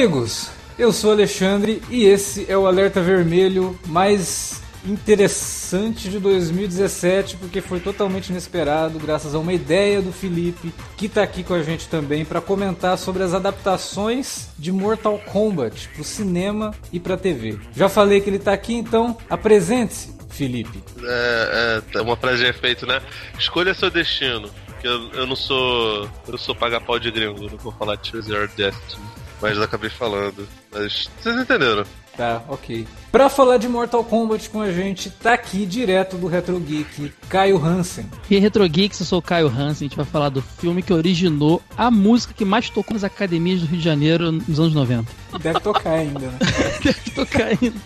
Amigos! Eu sou Alexandre e esse é o Alerta Vermelho mais interessante de 2017 porque foi totalmente inesperado, graças a uma ideia do Felipe, que está aqui com a gente também para comentar sobre as adaptações de Mortal Kombat para o cinema e para TV. Já falei que ele está aqui, então apresente-se, Felipe. É, é, uma frase de efeito, né? Escolha seu destino. Eu, eu não sou. Eu sou pagar pau de gringo, não vou falar Choose Your Destiny mas eu acabei falando. Mas vocês entenderam. Tá, ok. Pra falar de Mortal Kombat com a gente, tá aqui direto do Retro Geek, Caio Hansen. E Retro Geeks, eu sou o Caio Hansen, a gente vai falar do filme que originou a música que mais tocou nas academias do Rio de Janeiro nos anos 90. Deve tocar ainda, né? Deve tocar ainda.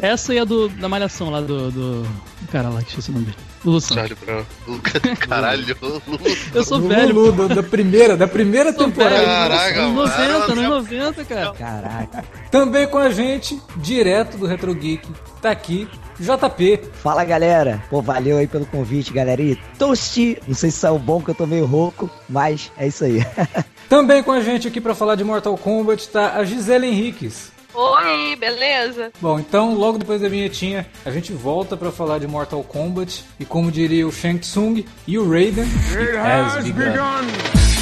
Essa e a do, da malhação lá do, do, do cara lá, que esqueci o nome dele. Lulu Charlie Brown. Caralho, Lulu. Eu sou velho. Lulu, da primeira, da primeira temporada. Caraca, Anos 90, mano. anos 90, cara. Caraca. Também com a gente, direto do Retro Geek, tá aqui JP. Fala galera, pô, valeu aí pelo convite, galera. E toast, não sei se saiu bom que eu tô meio rouco, mas é isso aí. Também com a gente aqui pra falar de Mortal Kombat tá a Gisele Henriques. Oi, beleza? Bom, então logo depois da vinhetinha a gente volta pra falar de Mortal Kombat e como diria o Shang Tsung e o Raiden, it has begun.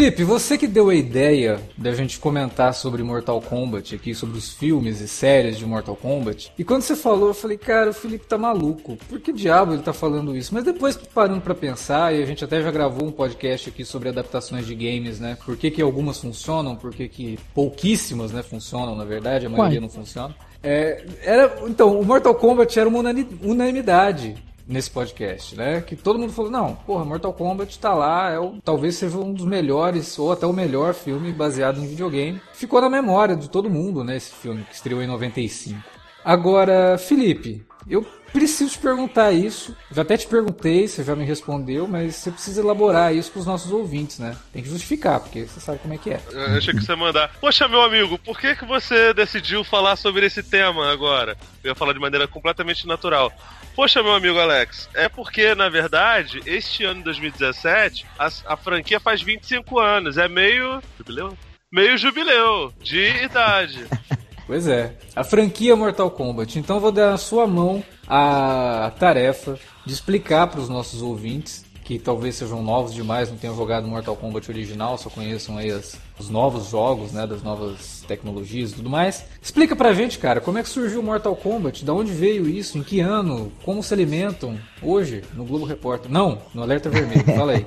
Felipe, você que deu a ideia da gente comentar sobre Mortal Kombat aqui, sobre os filmes e séries de Mortal Kombat. E quando você falou, eu falei, cara, o Felipe tá maluco. Por que diabo ele tá falando isso? Mas depois parando pra pensar, e a gente até já gravou um podcast aqui sobre adaptações de games, né? Por que, que algumas funcionam, por que, que pouquíssimas, né, funcionam, na verdade, a maioria não funciona. É, era, então, o Mortal Kombat era uma unani- unanimidade nesse podcast, né? Que todo mundo falou, não, porra, Mortal Kombat tá lá, é o, talvez seja um dos melhores, ou até o melhor filme baseado em videogame. Ficou na memória de todo mundo, né, esse filme, que estreou em 95. Agora, Felipe, eu preciso te perguntar isso. Já até te perguntei, você já me respondeu, mas você precisa elaborar isso com os nossos ouvintes, né? Tem que justificar, porque você sabe como é que é. Eu achei que você ia mandar. Poxa, meu amigo, por que, que você decidiu falar sobre esse tema agora? Eu ia falar de maneira completamente natural. Poxa, meu amigo Alex, é porque, na verdade, este ano de 2017, a, a franquia faz 25 anos. É meio. Jubileu? Meio jubileu de idade. Pois é, a franquia Mortal Kombat. Então eu vou dar na sua mão a tarefa de explicar para os nossos ouvintes que talvez sejam novos demais, não tenham jogado Mortal Kombat original, só conheçam aí as- os novos jogos, né, das novas tecnologias e tudo mais. Explica pra gente, cara, como é que surgiu o Mortal Kombat? Da onde veio isso? Em que ano? Como se alimentam? Hoje, no Globo Repórter. Não, no Alerta Vermelho. Fala aí.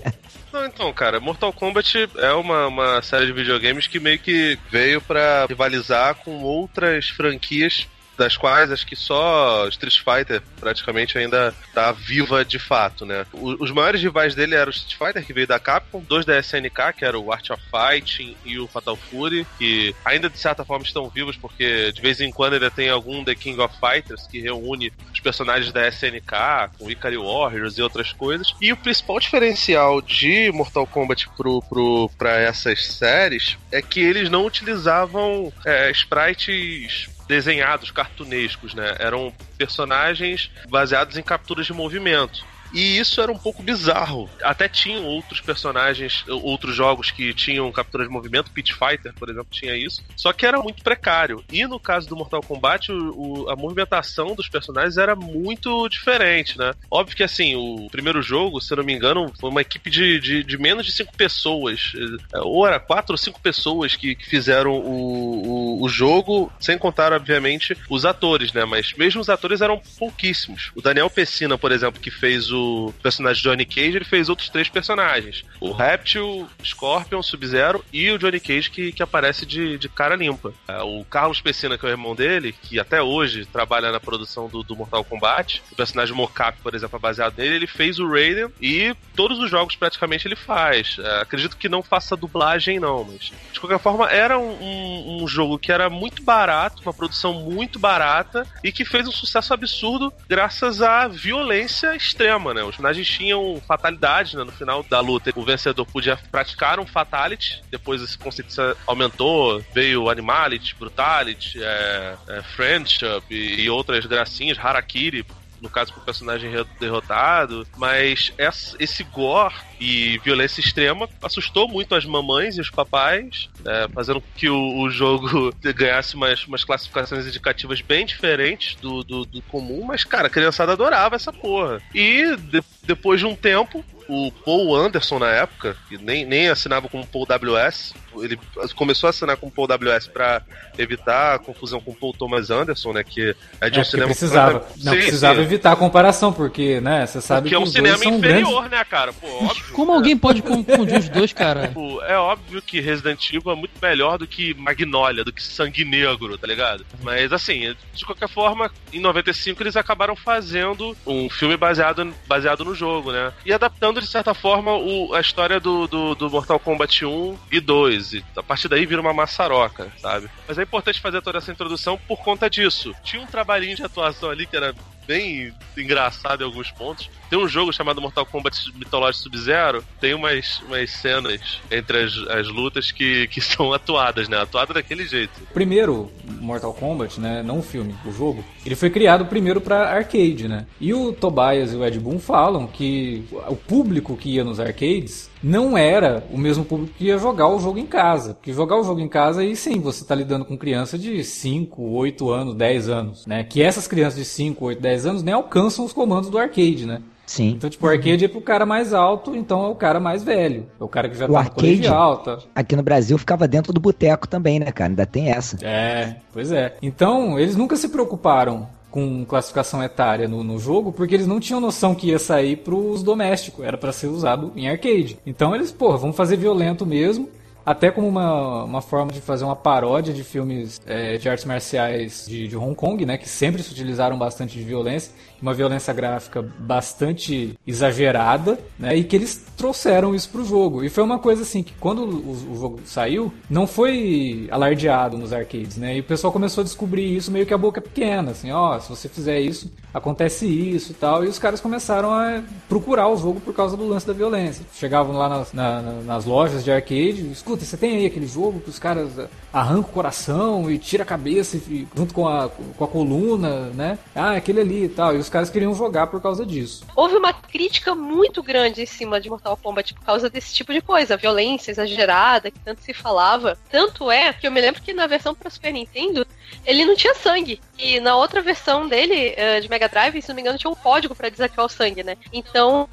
Não, então, cara, Mortal Kombat é uma, uma série de videogames que meio que veio pra rivalizar com outras franquias das quais acho que só Street Fighter praticamente ainda tá viva de fato, né? os maiores rivais dele eram o Street Fighter, que veio da Capcom, dois da SNK, que era o Art of Fighting e o Fatal Fury, que ainda de certa forma estão vivos, porque de vez em quando ainda tem algum The King of Fighters que reúne os personagens da SNK, com Ikari Warriors e outras coisas. E o principal diferencial de Mortal Kombat pro, pro, pra essas séries é que eles não utilizavam é, sprites desenhados, cartunescos, né? Eram personagens baseados em capturas de movimento. E isso era um pouco bizarro. Até tinham outros personagens, outros jogos que tinham captura de movimento, Pit Fighter, por exemplo, tinha isso. Só que era muito precário. E no caso do Mortal Kombat, o, o, a movimentação dos personagens era muito diferente, né? Óbvio que assim, o primeiro jogo, se não me engano, foi uma equipe de, de, de menos de cinco pessoas. Ou era quatro ou cinco pessoas que, que fizeram o, o, o jogo, sem contar, obviamente, os atores, né? Mas mesmo os atores eram pouquíssimos. O Daniel Pessina, por exemplo, que fez o personagem Johnny Cage, ele fez outros três personagens: o Reptil, Scorpion, Sub-Zero e o Johnny Cage que, que aparece de, de cara limpa. É, o Carlos Pessina, que é o irmão dele, que até hoje trabalha na produção do, do Mortal Kombat, o personagem Mocap, por exemplo, é baseado nele, ele fez o Raiden e todos os jogos praticamente ele faz. É, acredito que não faça dublagem, não, mas de qualquer forma era um, um, um jogo que era muito barato, uma produção muito barata e que fez um sucesso absurdo graças à violência extrema né? Os personagens tinham fatalidade, né? No final da luta, o vencedor podia praticar um fatality, depois esse conceito aumentou, veio Animality, Brutality, é, é, Friendship e, e outras gracinhas, Harakiri, no caso, com o personagem derrotado. Mas esse gore e violência extrema assustou muito as mamães e os papais, é, fazendo com que o, o, jogo ganhasse umas, umas classificações indicativas bem diferentes do, do, do, comum. Mas, cara, a criançada adorava essa porra. E de, depois de um tempo, o Paul Anderson na época, que nem, nem assinava como Paul WS, ele começou a assinar com Paul WS para evitar a confusão com Paul Thomas Anderson, né? Que é de é, um cinema. Precisava, não, sim, precisava sim. evitar a comparação, porque, né? Você sabe porque que. é um cinema inferior, grandes... né, cara? Pô, óbvio. Como alguém pode confundir os dois, cara? Pô, é óbvio que Resident Evil é muito melhor do que Magnolia, do que Sangue Negro, tá ligado? Mas assim, de qualquer forma, em 95 eles acabaram fazendo um filme baseado, baseado no jogo, né? E adaptando, de certa forma, o, a história do, do, do Mortal Kombat 1 e 2. E a partir daí vira uma maçaroca, sabe? Mas é importante fazer toda essa introdução por conta disso. Tinha um trabalhinho de atuação ali que era bem engraçado em alguns pontos. Tem um jogo chamado Mortal Kombat Mythology Sub-Zero, tem umas, umas cenas entre as, as lutas que, que são atuadas, né? Atuada daquele jeito. Primeiro, Mortal Kombat, né? Não o filme, o jogo. Ele foi criado primeiro para arcade, né? E o Tobias e o Ed Boon falam que o público que ia nos arcades não era o mesmo público que ia jogar o jogo em casa. Porque jogar o jogo em casa, aí sim, você está lidando com criança de 5, 8 anos, 10 anos, né? Que essas crianças de 5, 8, 10 anos nem alcançam os comandos do arcade, né? Sim. Então, tipo, o arcade é pro cara mais alto, então é o cara mais velho. É o cara que já o tá arcade, no alta. Aqui no Brasil ficava dentro do boteco também, né, cara? Ainda tem essa. É, pois é. Então, eles nunca se preocuparam com classificação etária no, no, jogo, porque eles não tinham noção que ia sair pros domésticos, era para ser usado em arcade. Então eles, porra, vamos fazer violento mesmo até como uma, uma forma de fazer uma paródia de filmes é, de artes marciais de, de, Hong Kong, né, que sempre se utilizaram bastante de violência, uma violência gráfica bastante exagerada, né, e que eles trouxeram isso pro jogo. E foi uma coisa assim que quando o, o jogo saiu, não foi alardeado nos arcades, né, e o pessoal começou a descobrir isso meio que a boca pequena, assim, ó, oh, se você fizer isso, acontece isso e tal, e os caras começaram a procurar o jogo por causa do lance da violência. Chegavam lá nas, na, nas lojas de arcade, escuta, você tem aí aquele jogo que os caras arrancam o coração e tira a cabeça e, junto com a, com a coluna, né? Ah, aquele ali e tal. E os caras queriam jogar por causa disso. Houve uma crítica muito grande em cima de Mortal Kombat por causa desse tipo de coisa, violência exagerada, que tanto se falava. Tanto é que eu me lembro que na versão para Super Nintendo ele não tinha sangue. E na outra versão dele, uh, de Mega Drive, se não me engano, tinha um código para desativar o sangue, né? Então,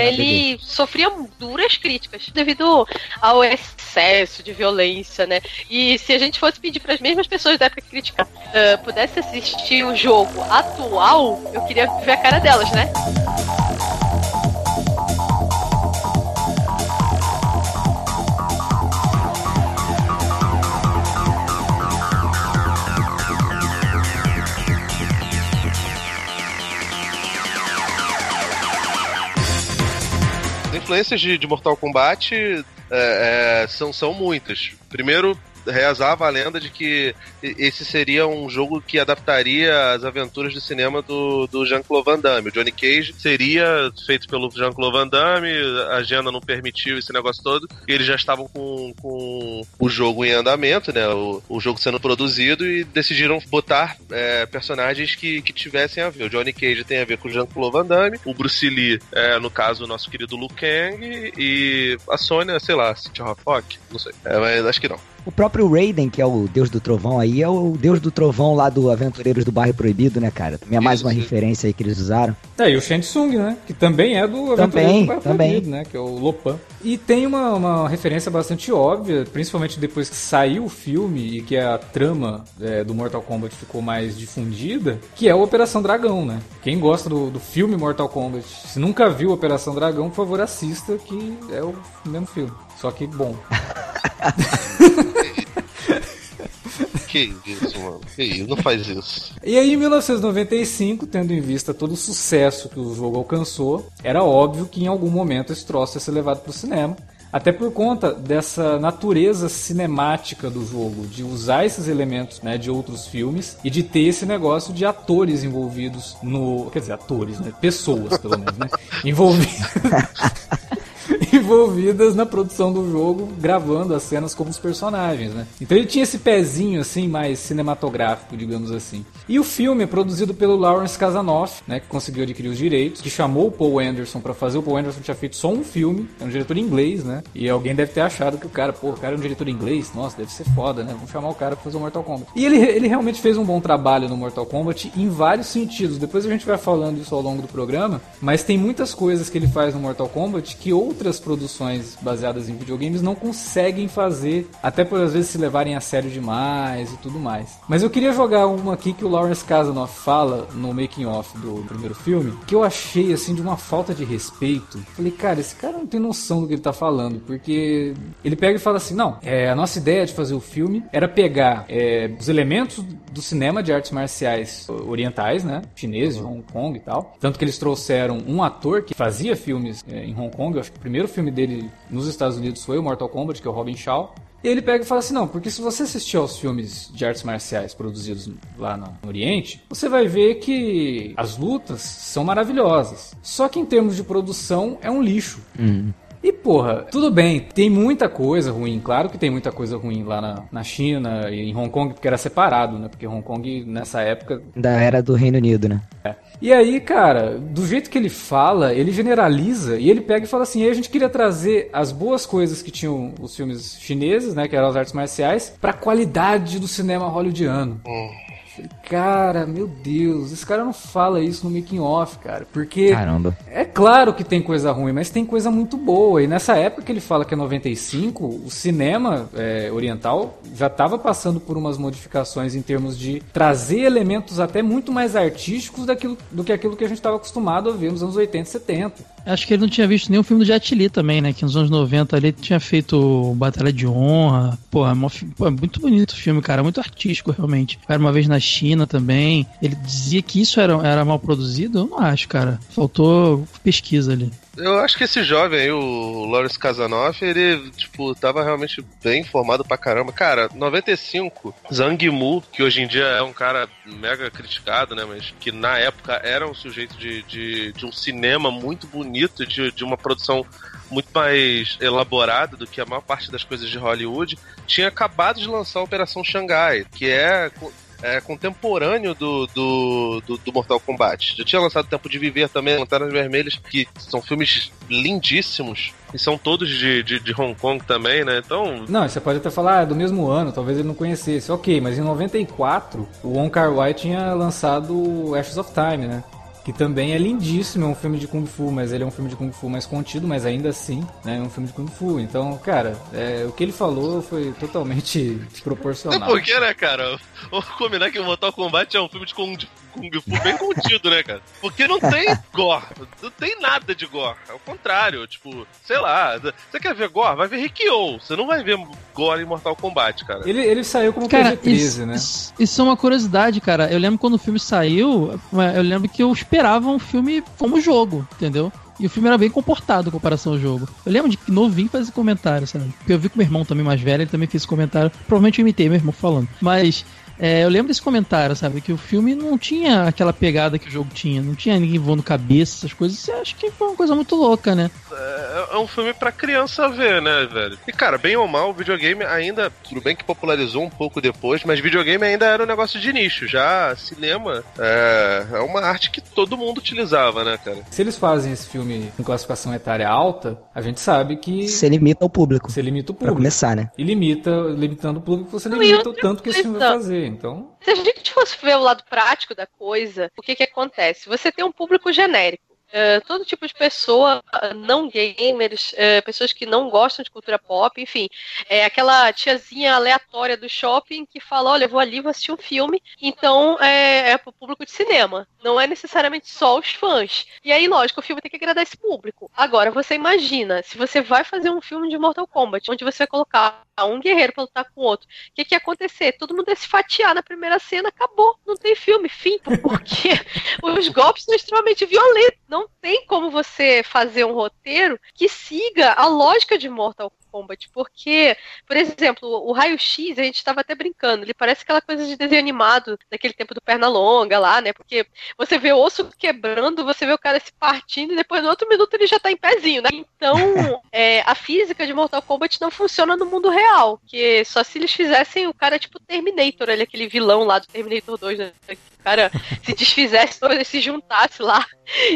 ele sofria duras críticas devido ao excesso de violência, né? E se a gente fosse pedir para as mesmas pessoas da época crítica uh, pudesse assistir o jogo atual, eu queria ver a cara delas, né? Influências de, de Mortal Kombat é, é, são, são muitas. Primeiro, rezava a lenda de que esse seria um jogo que adaptaria as aventuras do cinema do, do Jean-Claude Van Damme. O Johnny Cage seria feito pelo Jean-Claude Van Damme, a agenda não permitiu esse negócio todo, e eles já estavam com, com o jogo em andamento, né? O, o jogo sendo produzido e decidiram botar é, personagens que, que tivessem a ver. O Johnny Cage tem a ver com o Jean-Claude Van Damme, o Bruce Lee, é, no caso, o nosso querido Liu Kang, e a Sônia, sei lá, City Rock, não sei. É, mas acho que não. O próprio Raiden, que é o deus do trovão aí, é o deus do trovão lá do Aventureiros do Bairro Proibido, né, cara? Também é mais uma referência aí que eles usaram. É, e o Shang Tsung, né? Que também é do Aventureiros do Bairro também. Proibido, né? Que é o Lopan. E tem uma, uma referência bastante óbvia, principalmente depois que saiu o filme e que a trama é, do Mortal Kombat ficou mais difundida, que é a Operação Dragão, né? Quem gosta do, do filme Mortal Kombat, se nunca viu Operação Dragão, por favor assista, que é o mesmo filme. Só que bom. Que isso, mano? Que isso? Não faz isso. E aí, em 1995, tendo em vista todo o sucesso que o jogo alcançou, era óbvio que em algum momento esse troço ia ser levado para o cinema. Até por conta dessa natureza cinemática do jogo, de usar esses elementos né, de outros filmes e de ter esse negócio de atores envolvidos no. Quer dizer, atores, né? Pessoas, pelo menos, né? Envolvidos. envolvidas na produção do jogo, gravando as cenas como os personagens, né? Então ele tinha esse pezinho assim mais cinematográfico, digamos assim. E o filme é produzido pelo Lawrence Kasanoff, né, que conseguiu adquirir os direitos, que chamou o Paul Anderson para fazer. O Paul Anderson tinha feito só um filme, é um diretor inglês, né? E alguém deve ter achado que o cara, pô, o cara é um diretor inglês, nossa, deve ser foda, né? Vamos chamar o cara pra fazer o Mortal Kombat. E ele, ele realmente fez um bom trabalho no Mortal Kombat em vários sentidos. Depois a gente vai falando isso ao longo do programa, mas tem muitas coisas que ele faz no Mortal Kombat que outras produções baseadas em videogames não conseguem fazer, até por às vezes se levarem a sério demais e tudo mais. Mas eu queria jogar uma aqui que o Lawrence Kasanoff fala no making off do primeiro filme, que eu achei assim de uma falta de respeito. Falei, cara, esse cara não tem noção do que ele tá falando, porque ele pega e fala assim: não, é, a nossa ideia de fazer o filme era pegar é, os elementos do cinema de artes marciais orientais, né? Chinês, de Hong Kong e tal. Tanto que eles trouxeram um ator que fazia filmes é, em Hong Kong, eu acho que o primeiro filme dele nos Estados Unidos foi o Mortal Kombat, que é o Robin Shaw. E ele pega e fala assim: não, porque se você assistir aos filmes de artes marciais produzidos lá no Oriente, você vai ver que as lutas são maravilhosas. Só que em termos de produção é um lixo. Uhum. E porra, tudo bem, tem muita coisa ruim, claro que tem muita coisa ruim lá na, na China e em Hong Kong, porque era separado, né? Porque Hong Kong nessa época. Da era do Reino Unido, né? É. E aí, cara, do jeito que ele fala, ele generaliza e ele pega e fala assim: a gente queria trazer as boas coisas que tinham os filmes chineses, né? Que eram as artes marciais, pra qualidade do cinema hollywoodiano. Hum. Cara, meu Deus, esse cara não fala isso no making off, cara. Porque. Caramba. É claro que tem coisa ruim, mas tem coisa muito boa. E nessa época que ele fala que é 95, o cinema é, oriental já estava passando por umas modificações em termos de trazer elementos até muito mais artísticos daquilo, do que aquilo que a gente estava acostumado a ver nos anos 80 e 70. Acho que ele não tinha visto nenhum filme do Jet Li também, né? Que nos anos 90 ali tinha feito Batalha de Honra. Pô, é, pô, é muito bonito o filme, cara. Muito artístico, realmente. Era uma vez na China também. Ele dizia que isso era, era mal produzido? Eu não acho, cara. Faltou pesquisa ali. Eu acho que esse jovem aí, o Lawrence Kasanoff, ele, tipo, tava realmente bem informado pra caramba. Cara, 95, Zhang Mu, que hoje em dia é um cara mega criticado, né? Mas que na época era um sujeito de, de, de um cinema muito bonito, de, de uma produção muito mais elaborada do que a maior parte das coisas de Hollywood, tinha acabado de lançar a Operação Xangai, que é é, contemporâneo do, do, do, do, Mortal Kombat. Já tinha lançado Tempo de Viver também, Lanternas Vermelhas, que são filmes lindíssimos. E são todos de, de, de, Hong Kong também, né? Então. Não, você pode até falar, ah, é do mesmo ano, talvez ele não conhecesse. Ok, mas em 94, o Wong Kar Wai tinha lançado Ashes of Time, né? Que também é lindíssimo, é um filme de Kung Fu, mas ele é um filme de Kung Fu mais contido, mas ainda assim, né, é um filme de Kung Fu. Então, cara, é, o que ele falou foi totalmente desproporcional. É porque, né, cara? Vamos combinar que o Mortal Kombat é um filme de Kung, Kung Fu bem contido, né, cara? Porque não tem gore, não tem nada de gore. Ao contrário, tipo, sei lá, você quer ver gore? Vai ver Rikyo. Você não vai ver gore em Mortal Kombat, cara. Ele, ele saiu como cara, PG-13, isso, né? Isso é uma curiosidade, cara. Eu lembro quando o filme saiu, eu lembro que eu esperava um filme como jogo, entendeu? E o filme era bem comportado em comparação ao jogo. Eu lembro de que novinho fazer comentário, sabe? Porque eu vi com meu irmão também mais velho, ele também fez comentário. Provavelmente eu imitei meu irmão falando. Mas é, eu lembro desse comentário, sabe? Que o filme não tinha aquela pegada que o jogo tinha. Não tinha ninguém voando cabeça, essas coisas. Eu acho que foi uma coisa muito louca, né? É, é um filme pra criança ver, né, velho? E, cara, bem ou mal, o videogame ainda. Tudo bem que popularizou um pouco depois, mas videogame ainda era um negócio de nicho. Já cinema é, é uma arte que todo mundo utilizava, né, cara? Se eles fazem esse filme com classificação etária alta, a gente sabe que. Você limita o público. Você limita o Pra público. começar, né? E limita, limitando o público, você limita o tanto que esse filme vai fazer. Então, Se a gente fosse ver o lado prático da coisa, o que que acontece? Você tem um público genérico. Eh, todo tipo de pessoa, não gamers, eh, pessoas que não gostam de cultura pop, enfim, é aquela tiazinha aleatória do shopping que fala, olha, vou ali, vou assistir um filme, então é, é pro público de cinema, não é necessariamente só os fãs. E aí, lógico, o filme tem que agradar esse público. Agora, você imagina, se você vai fazer um filme de Mortal Kombat, onde você vai colocar um guerreiro pra lutar com o outro, o que, que ia acontecer? Todo mundo ia se fatiar na primeira cena, acabou. Não tem filme, fim. Porque os golpes são extremamente violentos. Não tem como você fazer um roteiro que siga a lógica de Mortal Kombat. Porque, por exemplo, o raio-x, a gente estava até brincando, ele parece aquela coisa de desenho animado daquele tempo do Pernalonga lá, né? Porque você vê o osso quebrando, você vê o cara se partindo e depois no outro minuto ele já tá em pezinho, né? Então, é, a física de Mortal Kombat não funciona no mundo real. Que só se eles fizessem o cara tipo Terminator, ele, aquele vilão lá do Terminator 2, né? Cara se desfizesse, ele se juntasse lá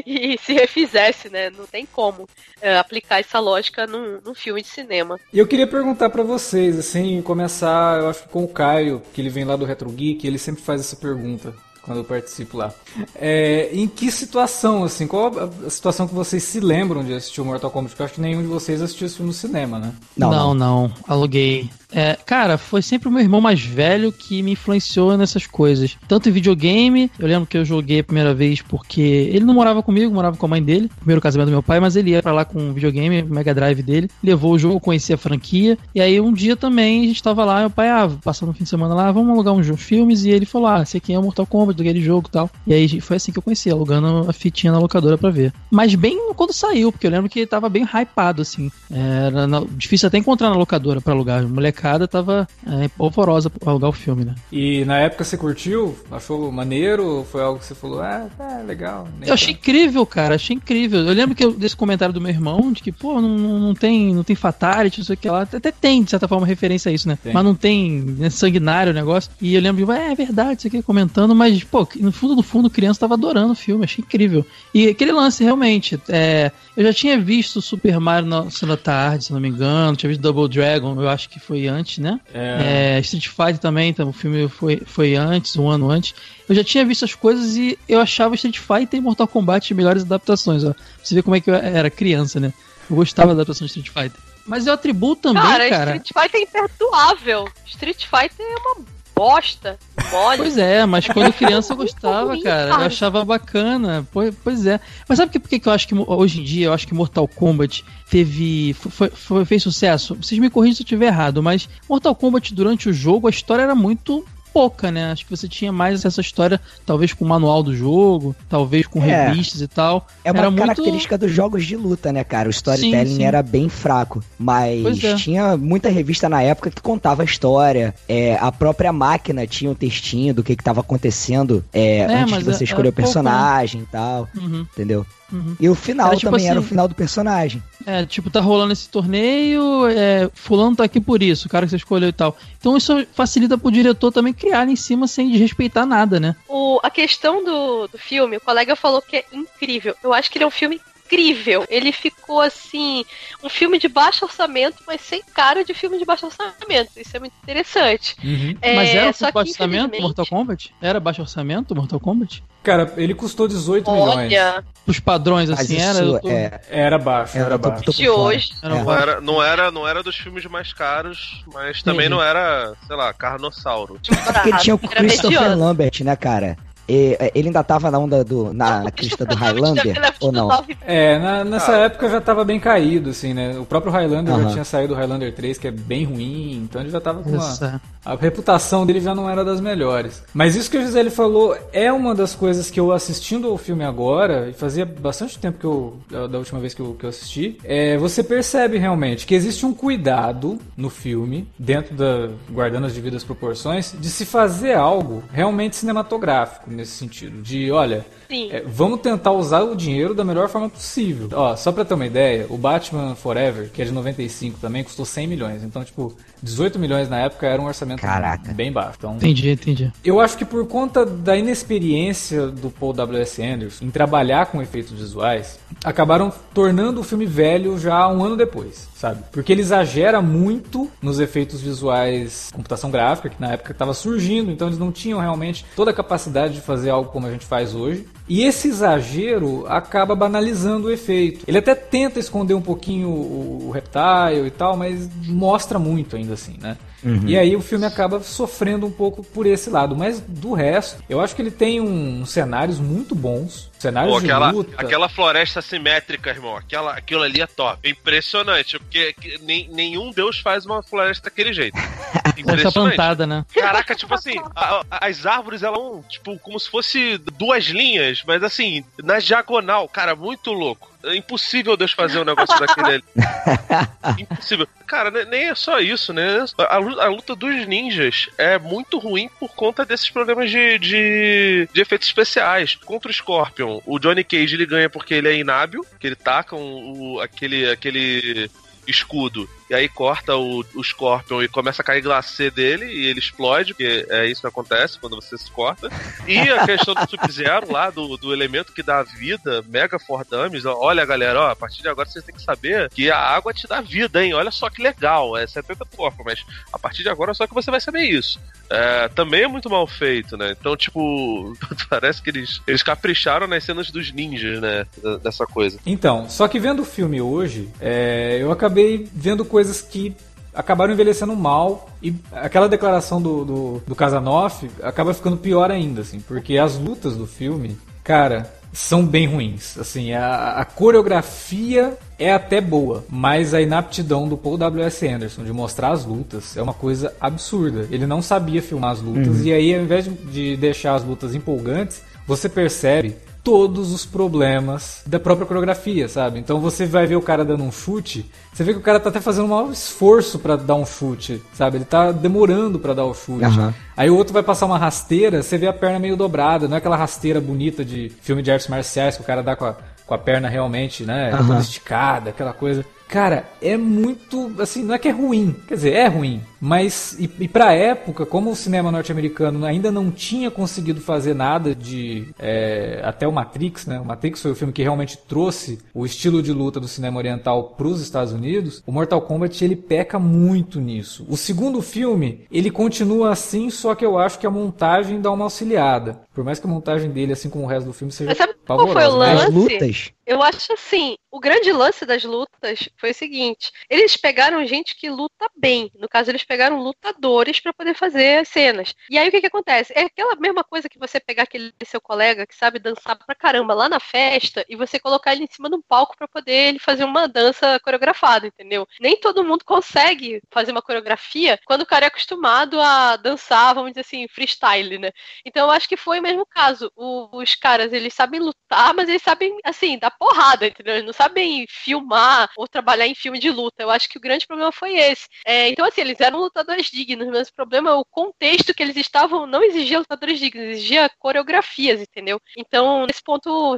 e se refizesse, né? Não tem como é, aplicar essa lógica num, num filme de cinema. E eu queria perguntar pra vocês, assim, começar, eu acho que com o Caio, que ele vem lá do Retro Geek, ele sempre faz essa pergunta quando eu participo lá. É, em que situação, assim, qual a a situação que vocês se lembram de assistir o Mortal Kombat? Porque eu acho que nenhum de vocês assistiu esse filme no cinema, né? Não, não, não. Aluguei. É, cara, foi sempre o meu irmão mais velho que me influenciou nessas coisas. Tanto em videogame, eu lembro que eu joguei a primeira vez porque ele não morava comigo, morava com a mãe dele, primeiro casamento do meu pai, mas ele ia pra lá com o videogame, o Mega Drive dele, levou o jogo, conhecia a franquia. E aí um dia também a gente tava lá, meu pai, ah, passando o fim de semana lá, vamos alugar uns filmes, e ele falou, ah, esse aqui é o Mortal Kombat, daquele jogo e tal. E aí foi assim que eu conheci, alugando a fitinha na locadora pra ver. Mas bem quando saiu, porque eu lembro que tava bem hypado, assim. Era difícil até encontrar na locadora pra alugar. A molecada tava é, polvorosa pra alugar o filme, né? E na época você curtiu? Achou maneiro? Foi algo que você falou, ah, tá legal. Eu achei incrível, cara, achei incrível. Eu lembro que eu, desse comentário do meu irmão, de que, pô, não, não tem, não tem fatality, não sei o que lá. Até tem, de certa forma, referência a isso, né? Tem. Mas não tem né, sanguinário o negócio. E eu lembro "Ué, é verdade, isso aqui comentando, mas, pô, no fundo, no fundo, criança tava adorando o filme, achei incrível. E aquele lance, realmente, é, eu já tinha visto Super Mario na da Tarde, se não me engano, tinha visto Double Dragon, eu acho que foi antes, né? É, É, Street Fighter também, então, o filme foi, foi antes, um ano antes. Eu já tinha visto as coisas e eu achava Street Fighter e Mortal Kombat melhores adaptações, ó. Pra você ver como é que eu era criança, né? Eu gostava da adaptação de Street Fighter. Mas eu atribuo também, Cara, cara. Street Fighter é imperdoável. Street Fighter é uma bosta, mole. Pois é, mas quando criança eu gostava, ruim, cara. Eu cara. achava bacana. Pois, pois é. Mas sabe por que, que eu acho que hoje em dia eu acho que Mortal Kombat teve. Foi, foi- fez sucesso? Vocês me corrigem se eu estiver errado, mas Mortal Kombat durante o jogo a história era muito pouca, né? Acho que você tinha mais essa história, talvez com o manual do jogo, talvez com É. revistas e tal. É uma Era muito- característica dos jogos de luta, né, cara? O storytelling Sim, sim. era bem fraco. Mas é. tinha muita revista na época que contava a história. É, a própria máquina tinha um textinho do que, que tava acontecendo é, É, antes de você é- escolher o pouco, né? personagem e tal. Uhum, Entendeu? Uhum. E o final Era tipo também era o assim- final do personagem. É, tipo, tá rolando esse torneio, é, fulano tá aqui por isso, o cara que você escolheu e tal. Então isso facilita pro diretor também criar em cima sem desrespeitar nada, né? O, a questão do, do filme, o colega falou que é incrível. Eu acho que ele é um filme incrível. Ele ficou assim, um filme de baixo orçamento, mas sem cara de filme de baixo orçamento. Isso é muito interessante. uhum. É, Mas era só um que, baixo orçamento infelizmente- Mortal Kombat? Era baixo orçamento Mortal Kombat? Cara, ele custou 18 milhões. Olha, Os padrões, Mas assim, era? Tô- é, Era baixo, era era tô- baixo. tô por de hoje. Era É. Não era, não, era, não era dos filmes mais caros, mas também Entendi. não era, sei lá, Carnossauro. Porque ele tinha o Christopher. Lambert, né, cara? E, é, ele ainda tava na onda do. na, na crista do Highlander? ou não? É, na, nessa ah. época já tava bem caído, assim, né? O próprio Highlander uh -huh. já tinha saído do Highlander 3, que é bem ruim, então ele já tava com uma. A reputação dele já não era das melhores. Mas isso que a Gisele falou é uma das coisas que eu assistindo ao filme agora, e fazia bastante tempo que eu. da última vez que eu, que eu assisti, é, você percebe realmente que existe um cuidado no filme, dentro da. guardando as devidas proporções, de se fazer algo realmente cinematográfico nesse sentido. De, olha, é, vamos tentar usar o dinheiro da melhor forma possível. Ó, só pra ter uma ideia, o Batman Forever, que é de 95 também, custou 100 milhões. Então, tipo, 18 milhões na época era um orçamento Caraca. bem baixo. Então, entendi, entendi. Eu acho que por conta da inexperiência do Paul W.S. Anderson em trabalhar com efeitos visuais, acabaram tornando o filme velho já um ano depois, sabe? Porque ele exagera muito nos efeitos visuais computação gráfica, que na época estava surgindo, então eles não tinham realmente toda a capacidade de fazer algo como a gente faz hoje. E esse exagero acaba banalizando o efeito. Ele até tenta esconder um pouquinho o, o reptile e tal, mas mostra muito ainda assim, né? Uhum. E aí o filme acaba sofrendo um pouco por esse lado. Mas do resto, eu acho que ele tem uns cenários muito bons. Cenários Pô, aquela, de luta. Aquela floresta simétrica, irmão. Aquela, aquilo ali é top. É impressionante. Porque nem, nenhum deus faz uma floresta daquele jeito. Impressionante. plantada, né? Caraca, tipo assim, a, a, as árvores, elas são, tipo, como se fosse duas linhas, mas assim, na diagonal. Cara, muito louco. É impossível Deus fazer um negócio daquele ali. Impossível. Cara, nem é só isso, né? A, a, luta dos ninjas é muito ruim por conta desses problemas de, de, de, efeitos especiais. Contra o Scorpion, o Johnny Cage ele ganha porque ele é inábil, que ele taca um, aquele, aquele escudo e aí corta o, o Scorpion e começa a cair glacê dele e ele explode, porque é isso que acontece quando você se corta. E a questão do Sub-Zero lá, do, do elemento que dá vida, Mega For Dummies, olha galera, ó, a partir de agora vocês têm que saber que a água te dá vida, hein? Olha só que legal, é 70 corpo, mas a partir de agora só que você vai saber isso. É, também é muito mal feito, né? Então, tipo, parece que eles, eles capricharam nas cenas dos ninjas, né? Dessa coisa. Então, só que vendo o filme hoje, é, eu acabei vendo coisas que acabaram envelhecendo mal e aquela declaração do, do, do Casanoff acaba ficando pior ainda, assim, porque as lutas do filme, cara, são bem ruins. Assim, a, a, coreografia é até boa, mas a inaptidão do Paul W.S. Anderson de mostrar as lutas é uma coisa absurda. Ele não sabia filmar as lutas uhum. e aí, ao invés de deixar as lutas empolgantes, você percebe todos os problemas da própria coreografia, sabe? Então você vai ver o cara dando um chute, você vê que o cara tá até fazendo um maior esforço para dar um chute, sabe? Ele tá demorando para dar o chute. Uhum. Aí o outro vai passar uma rasteira, você vê a perna meio dobrada, não é aquela rasteira bonita de filme de artes marciais que o cara dá com a, com a perna realmente, né, uhum. toda esticada, aquela coisa. Cara, é muito. Assim, não é que é ruim. Quer dizer, é ruim. Mas, e, e pra época, como o cinema norte-americano ainda não tinha conseguido fazer nada de. É, até o Matrix, né? O Matrix foi o filme que realmente trouxe o estilo de luta do cinema oriental pros Estados Unidos. O Mortal Kombat, ele peca muito nisso. O segundo filme, ele continua assim, só que eu acho que a montagem dá uma auxiliada. Por mais que a montagem dele, assim como o resto do filme, seja Mas sabe qual foi o lance? As lutas. Eu acho assim, o grande lance das lutas foi o seguinte: eles pegaram gente que luta bem. No caso, eles pegaram lutadores para poder fazer as cenas. E aí o que, que acontece? É aquela mesma coisa que você pegar aquele seu colega que sabe dançar pra caramba lá na festa e você colocar ele em cima de um palco para poder ele fazer uma dança coreografada, entendeu? Nem todo mundo consegue fazer uma coreografia quando o cara é acostumado a dançar, vamos dizer assim, freestyle, né? Então eu acho que foi o mesmo caso. O, os caras, eles sabem lutar, mas eles sabem, assim, dar porrada, entendeu? Eles não sabem filmar ou trabalhar em filme de luta. Eu acho que o grande problema foi esse. É, então, assim, eles eram lutadores dignos, mas o problema é o contexto que eles estavam não exigia lutadores dignos, exigia coreografias, entendeu? Então, nesse ponto,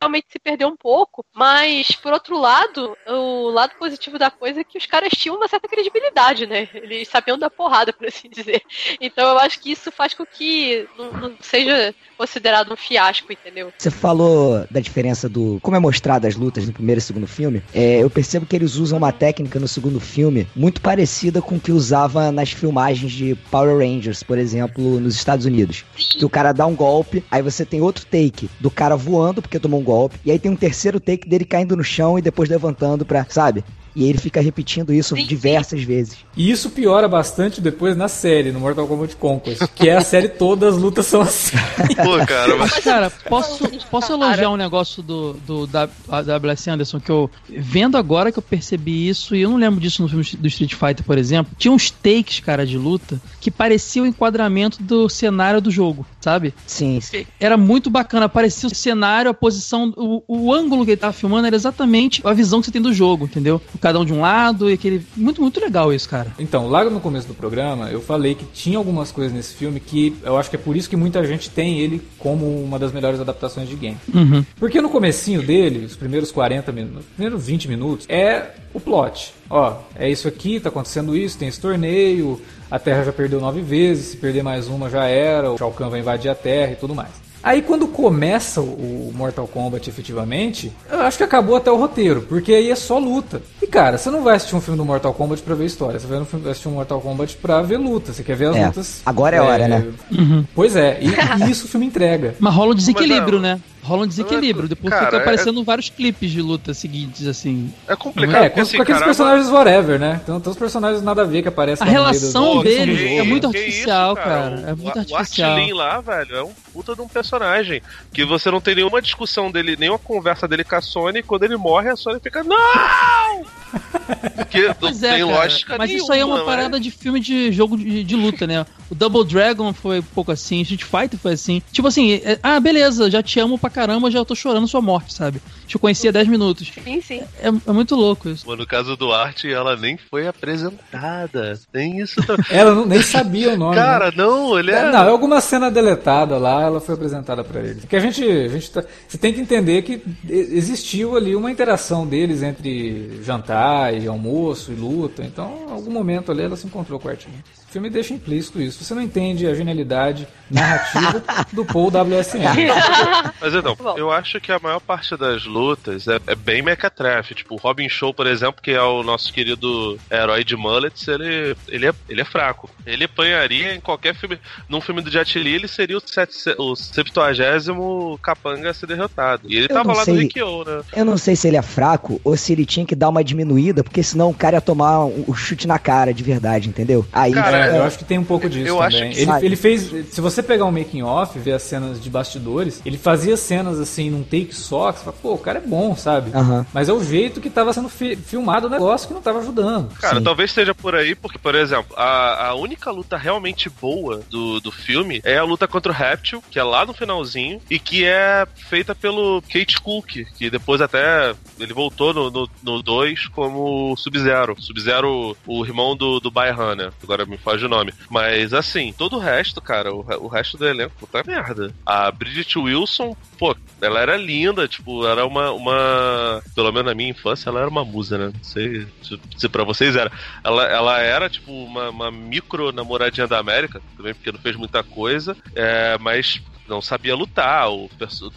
realmente se perdeu um pouco, mas, por outro lado, o lado positivo da coisa é que os caras tinham uma certa credibilidade, né? Eles sabiam da porrada, por assim dizer. Então, eu acho que isso faz com que não, não seja considerado um fiasco, entendeu? Você falou da diferença do como é mostrado as lutas no primeiro e segundo filme. É, eu percebo que eles usam uma técnica no segundo filme muito parecida com o que usava nas filmagens de Power Rangers, por exemplo, nos Estados Unidos. Que o cara dá um golpe, aí você tem outro take do cara voando porque tomou um golpe, e aí tem um terceiro take dele caindo no chão e depois levantando pra, sabe? E ele fica repetindo isso Sim, diversas vezes. E isso piora bastante depois na série, no Mortal Kombat Conquest, que é a série toda as lutas são assim. Pô, cara, mas Mas, cara, posso, posso elogiar um negócio do, do da- a WS Anderson que eu. Vendo agora que eu percebi isso, e eu não lembro disso no filme do Street Fighter, por exemplo, tinha uns takes, cara, de luta que parecia o enquadramento do cenário do jogo, sabe? Sim, sim. Era muito bacana, parecia o cenário, a posição, o, o ângulo que ele tava filmando era exatamente a visão que você tem do jogo, entendeu? Cada um de um lado e aquele. Muito, muito legal isso, cara. Então, lá no começo do programa, eu falei que tinha algumas coisas nesse filme que eu acho que é por isso que muita gente tem ele como uma das melhores adaptações de game. Uhum. Porque no comecinho dele, os primeiros 40 minutos, os primeiros 20 minutos, é o plot. Ó, é isso aqui, tá acontecendo isso, tem esse torneio, a Terra já perdeu nove vezes, se perder mais uma já era, o Shao Kahn vai invadir a Terra e tudo mais. Aí quando começa o Mortal Kombat efetivamente, eu acho que acabou até o roteiro, porque aí é só luta. E cara, você não vai assistir um filme do Mortal Kombat pra ver história, você vai no filme- assistir um Mortal Kombat pra ver luta, você quer ver as É, lutas. agora é a hora, né? Pois é, e, e isso o filme entrega. Mas rola um desequilíbrio, Mas, né? Rola um desequilíbrio. Depois Cara, fica é- aparecendo vários clipes de luta seguintes, assim. é complicado. É, com, assim, com aqueles cara, personagens whatever, né? Então tem uns personagens nada a ver que aparecem A relação deles é muito artificial, isso, cara. O- É muito o- artificial. O Artlin lá, velho, é um puta de um personagem. Que você não tem nenhuma discussão dele, nenhuma conversa dele com a Sony. E quando ele morre, a Sony fica, não! Porque Pois não é, tem cara. lógica Mas nenhuma. isso aí é uma né? parada de filme de jogo de, de luta, né? O Double Dragon foi um pouco assim, Street Fighter foi assim. Tipo assim, é- ah, beleza, já te amo pra caramba, já tô chorando sua morte, sabe? Te conheci há 10 minutos. Sim, sim. É, é muito louco isso. Mas no caso do Art, ela nem foi apresentada. Tem isso também. Ela não, nem sabia o nome. né? Cara, não, ele é. Não, é alguma cena deletada lá, ela foi apresentada pra ele. Porque a gente, a gente tá, você tem que entender que existiu ali uma interação deles entre jantar e almoço e luta. Então, em algum momento ali ela se encontrou com o Artinho. O filme deixa implícito isso. Você não entende a genialidade narrativa do Paul W.S. Anderson. Mas então, Bom. eu acho que a maior parte das lutas é, é bem mequetrefe. Tipo, o Robin Show, por exemplo, que é o nosso querido herói de mullets, ele, ele, é, ele é fraco. Ele apanharia em qualquer filme. Num filme do Jet Li, ele seria o, sete, o 70 capanga a ser derrotado. E ele Eu tava lá sei. no Rikyo, né? Eu não sei se ele é fraco ou se ele tinha que dar uma diminuída, porque senão o cara ia tomar um, um chute na cara de verdade, entendeu? Aí, Cara, É, é, eu acho que tem um pouco disso eu acho também. que ele, ele fez. Se você pegar um making off, ver as cenas de bastidores, ele fazia cenas assim num take só, que você fala, pô, o cara é bom, sabe? Aham. Mas é o jeito que tava sendo fi- filmado o negócio que não tava ajudando. Cara, Sim. talvez seja por aí, porque, por exemplo, a, a única luta realmente boa do, do filme é a luta contra o Reptil, que é lá no finalzinho, e que é feita pelo Kate Cook, que depois até ele voltou no 2 no, 2 como Sub-Zero. Sub-Zero, o irmão do, do Bayhana, agora me o nome. Mas assim, todo o resto, cara, o, o resto do elenco, puta merda. A Bridget Wilson, pô, ela era linda, tipo, era uma, uma. Pelo menos na minha infância, ela era uma musa, né? Não sei se, se pra vocês era. Ela, ela era, tipo, uma, uma micro namoradinha da América, também porque não fez muita coisa, é, mas não sabia lutar. O,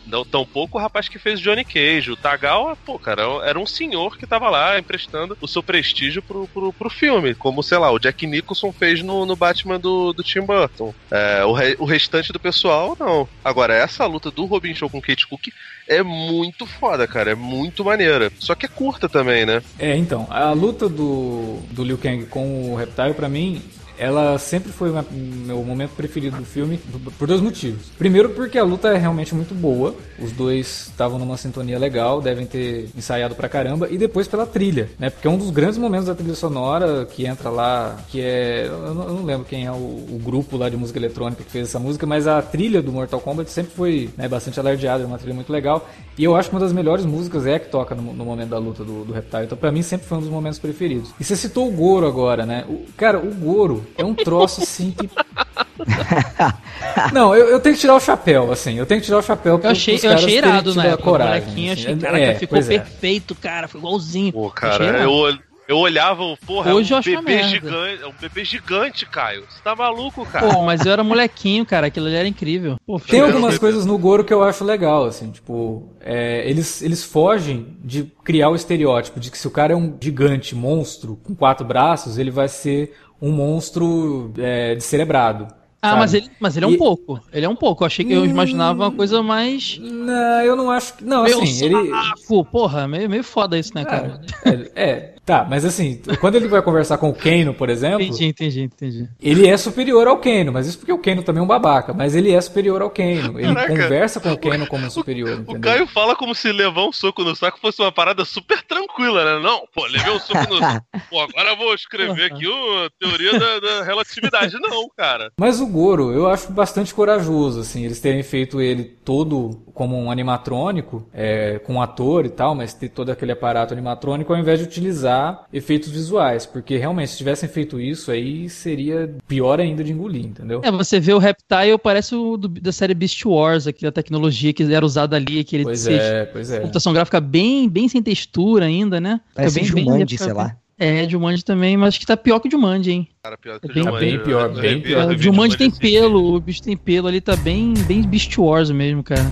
não, tampouco o rapaz que fez Johnny Cage. O Tagawa, pô, cara, era um senhor que tava lá emprestando o seu prestígio pro, pro, pro filme. Como, sei lá, o Jack Nicholson fez no, no Batman do, do Tim Burton. É, o, re- o restante do pessoal, não. Agora, essa luta do Robin Show com Kate Cook é muito foda, cara. É muito maneira. Só que é curta também, né? É, então, a luta do, do Liu Kang com o Reptile, pra mim, ela sempre foi o meu momento preferido do filme, por dois motivos. Primeiro, porque a luta é realmente muito boa, os dois estavam numa sintonia legal, devem ter ensaiado pra caramba, e depois pela trilha, né? Porque é um dos grandes momentos da trilha sonora que entra lá, que é. Eu não, eu não lembro quem é o, o grupo lá de música eletrônica que fez essa música, mas a trilha do Mortal Kombat sempre foi né, bastante alardeada, é uma trilha muito legal. E eu acho que uma das melhores músicas é a que toca no, no momento da luta do, do Reptile. Então, pra mim, sempre foi um dos momentos preferidos. E você citou o Goro agora, né? O, cara, o Goro é um troço assim que. Não, eu, eu tenho que tirar o chapéu, assim. Eu tenho que tirar o chapéu Eu achei, eu achei irado época. coragem. o molequinho, assim. achei, É, caraca, ficou pois é. perfeito, cara. Foi igualzinho. Pô, cara, eu, eu olhava, o porra, Hoje é eu um bebê merda. gigante. É um bebê gigante, Caio. Você tá maluco, cara? Pô, mas eu era molequinho, cara. Aquilo ali era incrível. Pô, Tem algumas coisas no Goro que eu acho legal, assim, tipo, é, eles, eles fogem de criar o estereótipo de que se o cara é um gigante monstro com quatro braços, ele vai ser um monstro é, descerebrado. Ah, sabe? mas ele, mas ele é um E- pouco. Ele é um pouco. Eu achei que eu imaginava uma coisa mais. Não, eu não acho que. Não, Meio assim, ele. saco. Porra, meio, meio foda isso, né, cara? É, é, Tá, mas assim, quando ele vai conversar com o Kano, por exemplo. Entendi, entendi, entendi. Ele é superior ao Kano, mas isso porque o Kano também é um babaca. Mas ele é superior ao Kano. Ele Caraca. conversa com o Kano como superior, O? Caio fala como se levar um soco no saco fosse uma parada super tranquila, né? Não, pô, levei um soco no saco. Pô, agora eu vou escrever aqui a teoria da, da relatividade. Não, cara. Mas o Goro, eu acho bastante corajoso, assim, eles terem feito ele todo como um animatrônico, é, com um ator e tal, mas ter todo aquele aparato animatrônico ao invés de utilizar efeitos visuais, porque realmente se tivessem feito isso aí seria pior ainda de engolir, entendeu? É, você vê o Reptile, parece o do- da série Beast Wars, aquela tecnologia que era usada ali, aquele Pois é, pois é. computação gráfica bem, bem sem textura ainda, né? Parece bem, bem- sei bem- lá. É, Jumanji também, mas acho que tá pior que o Jumanji, hein? Cara, pior que É o bem- Jumanji, bem pior, bem revi- pior. eu o Jumanji tem assim. pelo, o bicho tem pelo ali, tá bem, bem Beast Wars mesmo, cara.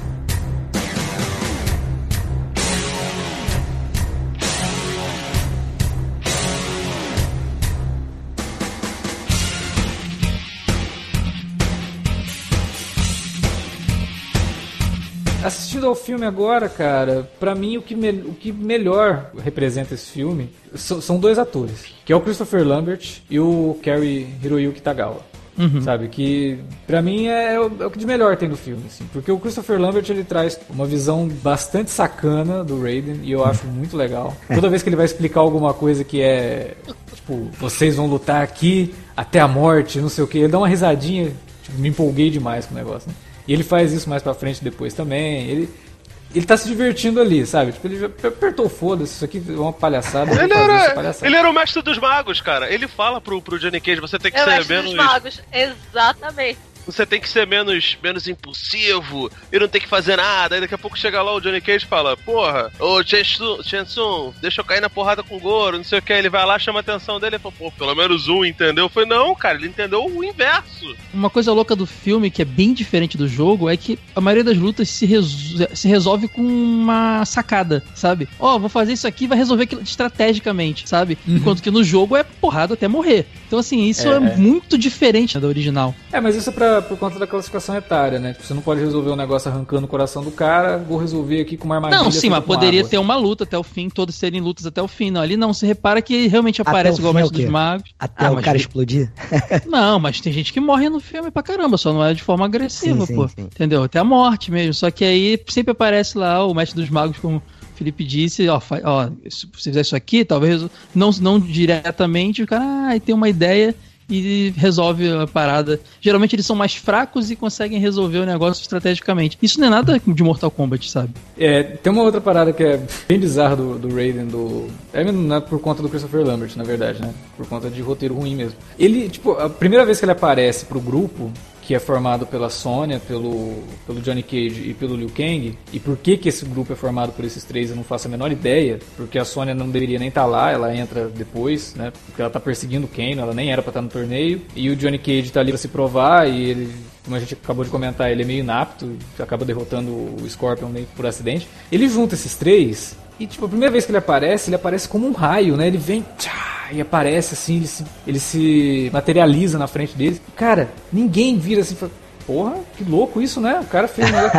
Assistindo ao filme agora, cara, pra mim o que, me- o que melhor representa esse filme são, são dois atores, que é o Christopher Lambert e o Kerry Hiroyuki Tagawa. Sabe, que pra mim é, o, é o que de melhor tem no filme, assim, porque o Christopher Lambert ele traz uma visão bastante sacana do Raiden e eu acho muito legal. Toda vez que ele vai explicar alguma coisa que é tipo, vocês vão lutar aqui até a morte, não sei o que, ele dá uma risadinha, tipo, me empolguei demais com o negócio, né? E ele faz isso mais pra frente depois também. Ele, ele tá se divertindo ali, sabe? Tipo, ele apertou foda-se, isso aqui é uma palhaçada. Ele era, palhaçada. ele era o mestre dos magos, cara. Ele fala pro, pro Johnny Cage, você tem que Eu ser menos. dos magos. Exatamente. Você tem que ser menos, menos impulsivo e não tem que fazer nada. Aí daqui a pouco chega lá o Johnny Cage e fala: Porra, ô Chensung, deixa eu cair na porrada com o Goro, não sei o que. Ele vai lá, chama a atenção dele e fala: Pô, pelo menos um entendeu. Eu falei: Não, cara, ele entendeu o inverso. Uma coisa louca do filme, que é bem diferente do jogo, é que a maioria das lutas se, reso- se resolve com uma sacada, sabe? Ó, vou fazer isso aqui vai resolver aquilo estrategicamente, sabe? Enquanto que no jogo é porrada até morrer. Então, assim, isso É, é, é. muito diferente da original. É, mas isso é pra, por conta da classificação etária, né? Tipo, você não pode resolver um negócio arrancando o coração do cara, vou resolver aqui com uma armadilha. Não, sim, mas poderia água. ter uma luta até o fim, todos serem lutas até o fim. Não, ali não, você repara que realmente Até aparece o igual o é Mestre o quê? dos Magos. Até Ah, o cara explodir. Não, mas tem gente que morre no filme pra caramba, só não é de forma agressiva, Sim, sim, pô. sim. Entendeu? Até a morte mesmo. Só que aí sempre aparece lá o Mestre dos Magos, como o Felipe disse, ó, ó se você fizer isso aqui, talvez não, não diretamente, o cara ah, tem uma ideia e resolve a parada. Geralmente eles são mais fracos e conseguem resolver o negócio estrategicamente. Isso não é nada de Mortal Kombat, sabe? É, tem uma outra parada que é bem bizarra do, do Raiden, do. É não é por conta do Christopher Lambert, na verdade, né? Por conta de roteiro ruim mesmo. Ele, tipo, a primeira vez que ele aparece pro grupo, que é formado pela Sonya, pelo, pelo Johnny Cage e pelo Liu Kang, e por que que esse grupo é formado por esses três eu não faço a menor ideia, porque a Sonya não deveria nem estar lá, ela entra depois, né? Porque ela tá perseguindo o Kano, ela nem era pra estar no torneio, e o Johnny Cage tá ali pra se provar, e ele como a gente acabou de comentar, ele é meio inapto, acaba derrotando o Scorpion meio por acidente. Ele junta esses três e, tipo, a primeira vez que ele aparece, ele aparece como um raio, né? Ele vem tchá, e aparece assim, ele se, ele se materializa na frente deles. Cara, ninguém vira assim e fala, porra, que louco isso, né? O cara fez. Né?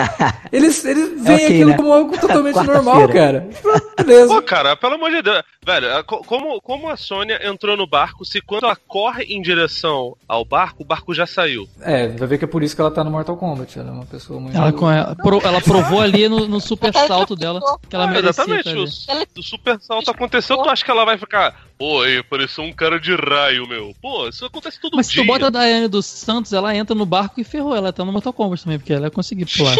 Eles, eles veem ok, aquilo né? como algo totalmente normal, cara. Beleza. Pô, cara, pelo amor de Deus. Velho, como, como a Sônia entrou no barco se quando ela corre em direção ao barco, o barco já saiu? É, vai ver que é por isso que ela tá no Mortal Kombat. Ela é uma pessoa muito. Ela, com- ela, pro- ela provou ali no, no super salto dela que ela merecia. exatamente. tá ali. O, o super salto aconteceu, tu acha que ela vai ficar. Pô, aí apareceu um cara de raio, meu. Pô, isso acontece todo Mas se dia. tu bota a Daiane dos Santos, ela entra no barco e ferrou. Ela tá no Mortal Kombat também, porque ela ia conseguir pular.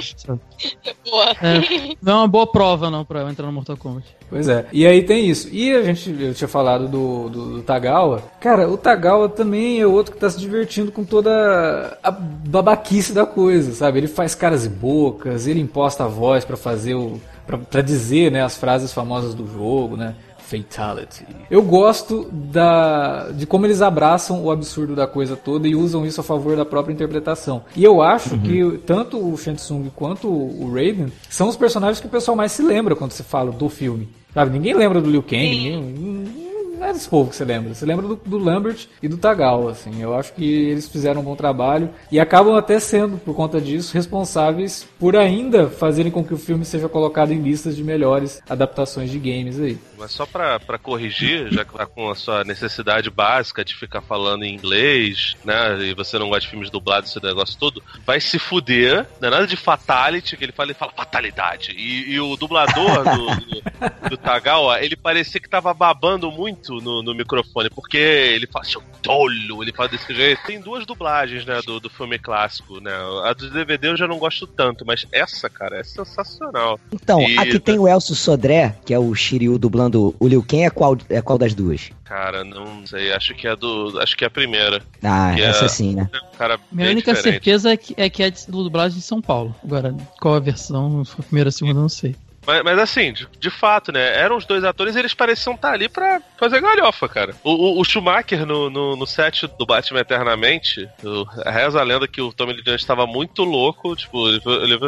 É. Não é uma boa prova, não, pra ela entrar no Mortal Kombat. Pois é. E aí tem isso. E a gente, eu tinha falado do, do, do Tagawa. Cara, o Tagawa também é outro que tá se divertindo com toda a babaquice da coisa, sabe? Ele faz caras e bocas, ele imposta a voz pra fazer o. Pra, pra dizer, né, as frases famosas do jogo, né? Fatality. Eu gosto da, de como eles abraçam o absurdo da coisa toda e usam isso a favor da própria interpretação. E eu acho que tanto o Shansung quanto o Raiden são os personagens que o pessoal mais se lembra quando se fala do filme. Sabe? Ninguém lembra do Liu Kang, ninguém, não é desse povo que você lembra. Você lembra do, do Lambert e do Tagawa, assim. Eu acho que eles fizeram um bom trabalho e acabam até sendo, por conta disso, responsáveis por ainda fazerem com que o filme seja colocado em listas de melhores adaptações de games aí. Mas só pra, pra corrigir, já que tá com a sua necessidade básica de ficar falando em inglês, né? E você não gosta de filmes dublados, esse negócio todo, vai se fuder. Não é nada de fatality, que ele fala, ele fala fatalidade. E, e o dublador do, do, do, Tagawa, ele parecia que tava babando muito no, no microfone, porque ele fala, seu tolo, ele fala desse jeito. Tem duas dublagens, né, do, do filme clássico, né? A do DVD eu já não gosto tanto, mas essa, cara, é sensacional. Então, e... aqui tem o Elcio Sodré, que é o Shiryu dublando o Liu Kang, é qual, é qual das duas? Cara, não sei, acho que é do. Acho que é a primeira. Ah, essa é, sim, né? Cara Minha única diferente. certeza é que é, que é do dublagem de São Paulo. Agora, qual a versão? A primeira, a segunda, não sei. Mas, mas assim, de, de, fato, né? Eram os dois atores e eles pareciam estar ali pra fazer galhofa, cara. O, o, o Schumacher no, no, no, set do Batman Eternamente, o, reza a lenda que o Tommy Lee Jones estava muito louco. Tipo, ele, ele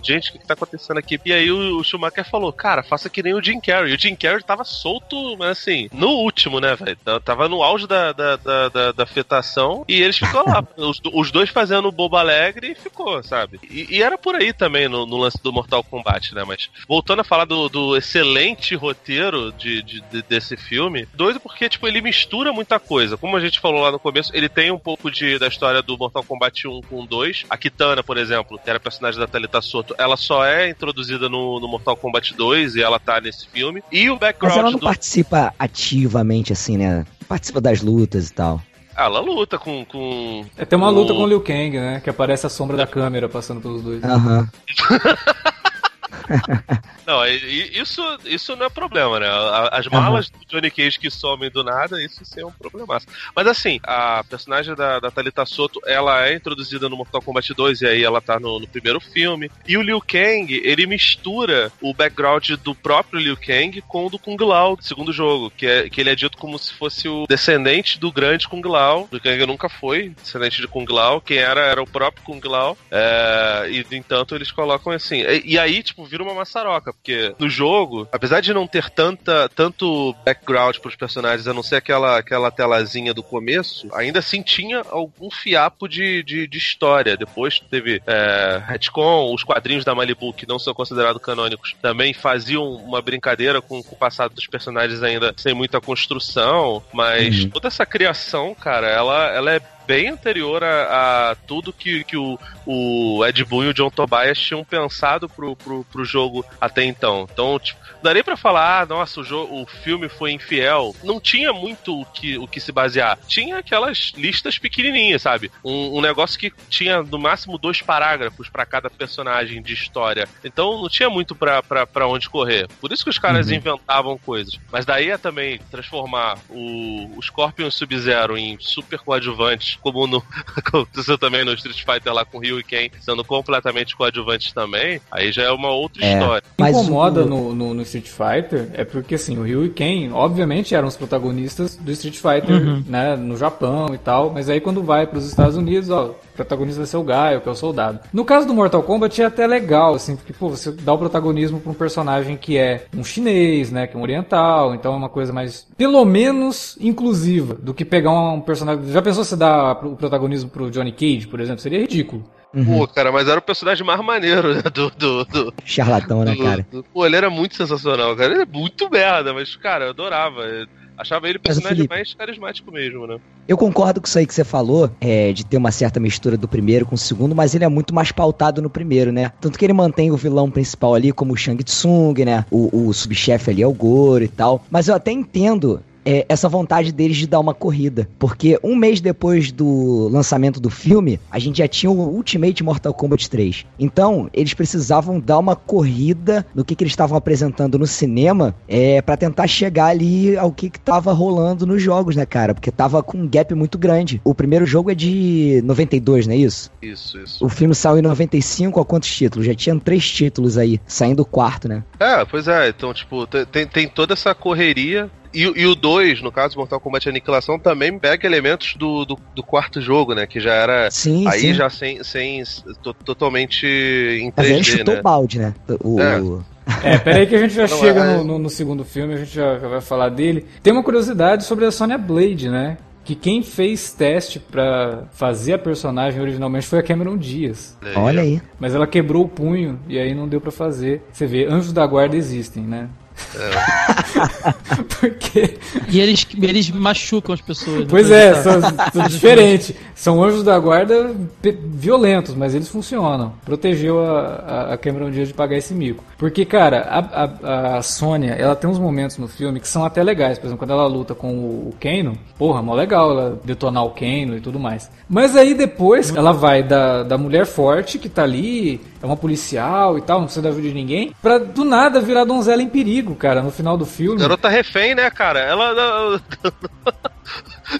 gente, o que, que tá acontecendo aqui? E aí o, o, Schumacher falou, cara, faça que nem o Jim Carrey. O Jim Carrey tava solto, mas assim, no último, né, velho? Tava no auge da, da, da, da, da afetação e eles ficou lá. os, os dois fazendo bobo alegre e ficou, sabe? E, e era por aí também no, no lance do Mortal Kombat, né? Mas voltando voltando a falar do, do excelente roteiro de, de, de, desse filme, doido porque, tipo, ele mistura muita coisa. Como a gente falou lá no começo, ele tem um pouco de, da história do Mortal Kombat 1 com 2. A Kitana, por exemplo, que era a personagem da Thalita Soto, ela só é introduzida no, no Mortal Kombat 2 e ela tá nesse filme. E o background. Mas ela não do... participa ativamente, assim, né? Participa das lutas e tal. Ah, ela luta com. com é, tem uma luta com o Liu Kang, né? Que aparece a sombra da câmera passando pelos dois. Aham. Uhum. não, isso, isso não é problema, né? As malas uhum. do Johnny Cage que somem do nada, isso sim é um problema. Mas assim, a personagem da, da Thalita Soto, ela é introduzida no Mortal Kombat 2 e aí ela tá no, no primeiro filme. E o Liu Kang, ele mistura o background do próprio Liu Kang com o do Kung Lao, do segundo jogo, que, é, que ele é dito como se fosse o descendente do grande Kung Lao. Liu Kang nunca foi descendente de Kung Lao, quem era era o próprio Kung Lao. É, e, entanto, eles colocam assim. E, e aí, tipo, vira uma maçaroca, porque no jogo, apesar de não ter tanta, tanto background pros personagens, a não ser aquela, aquela telazinha do começo, ainda assim tinha algum fiapo de, de, de história. Depois teve é, retcon, os quadrinhos da Malibu, que não são considerados canônicos, também faziam uma brincadeira com, com o passado dos personagens ainda sem muita construção, mas uhum. toda essa criação, cara, ela, ela é bem anterior a, a tudo que, que o, o Ed Boon e o John Tobias tinham pensado pro, pro, pro jogo até então. Então, tipo, daria para falar, ah, nossa, o, jogo, o filme foi infiel. Não tinha muito o que, o que se basear. Tinha aquelas listas pequenininhas, sabe? Um, um negócio que tinha no máximo dois parágrafos para cada personagem de história. Então não tinha muito pra, onde correr. Por isso que os caras uhum. inventavam coisas. Mas daí é também transformar o, o Scorpion Sub-Zero em super coadjuvantes como no, aconteceu também no Street Fighter lá com o Ryu e Ken, sendo completamente coadjuvantes também, aí já é uma outra é, história. O que incomoda o... no, no, no, Street Fighter é porque, assim, o Ryu e Ken, obviamente, eram os protagonistas do Street Fighter, uhum. né, no Japão e tal, mas aí quando vai para os Estados Unidos, ó, protagonista vai ser o Gaio, que é o soldado. No caso do Mortal Kombat é até legal, assim, porque, pô, você dá o protagonismo pra um personagem que é um chinês, né, que é um oriental, então é uma coisa mais, pelo menos, inclusiva, do que pegar um personagem... Já pensou se dar o protagonismo pro Johnny Cage, por exemplo? Seria ridículo. Uhum. Pô, cara, mas era o personagem mais maneiro né, do, do, do. Charlatão, né, cara? Do, pô, ele era muito sensacional, cara. Ele é muito merda, mas, cara, eu adorava. Achava ele o personagem Felipe, mais carismático mesmo, né? Eu concordo com isso aí que você falou, é, de ter uma certa mistura do primeiro com o segundo, mas ele é muito mais pautado no primeiro, né? Tanto que ele mantém o vilão principal ali como o Shang Tsung, né? O, o subchefe ali é o Goro e tal. Mas eu até entendo é, essa vontade deles de dar uma corrida. Porque um mês depois do lançamento do filme, a gente já tinha o Ultimate Mortal Kombat 3. Então, eles precisavam dar uma corrida no que, que eles estavam apresentando no cinema é, para tentar chegar ali ao que, que tava rolando nos jogos, né, cara? Porque tava com um gap muito grande. O primeiro jogo é de 92, não é isso? Isso, isso. O filme saiu em 95, a quantos títulos? Já tinha três títulos aí, saindo o quarto, né? É, pois é. Então, tipo, tem, tem toda essa correria e, e, o 2, no caso, Mortal Kombat Aniquilação, também pega elementos do, do, do, quarto jogo, né? Que já era. Sim, aí sim. já sem. sem to, totalmente em 3D. Mas aí chutou né? balde, né? O, é. O... É, peraí que a gente já Não, chega é... no, no, no, segundo filme, a gente já, já vai falar dele. Tem uma curiosidade sobre a Sonya Blade, né? que quem fez teste para fazer a personagem originalmente foi a Cameron Diaz. Olha aí. Mas ela quebrou o punho e aí não deu para fazer. Você vê, anjos da guarda existem, né? Porque. E eles, eles machucam as pessoas. né? Pois é, são, são diferentes. São anjos da guarda violentos, mas eles funcionam. Protegeu a, a, a Cameron Diaz de pagar esse mico. Porque, cara, a, a, a Sônia, ela tem uns momentos no filme que são até legais. Por exemplo, quando ela luta com o, o Kano, porra, mó legal ela detonar o Kano e tudo mais. Mas aí depois ela vai da, da mulher forte que tá ali, é uma policial e tal, não precisa da ajuda de ninguém, pra do nada virar donzela em perigo, cara, no final do filme. Garota refém, né, cara? Ela.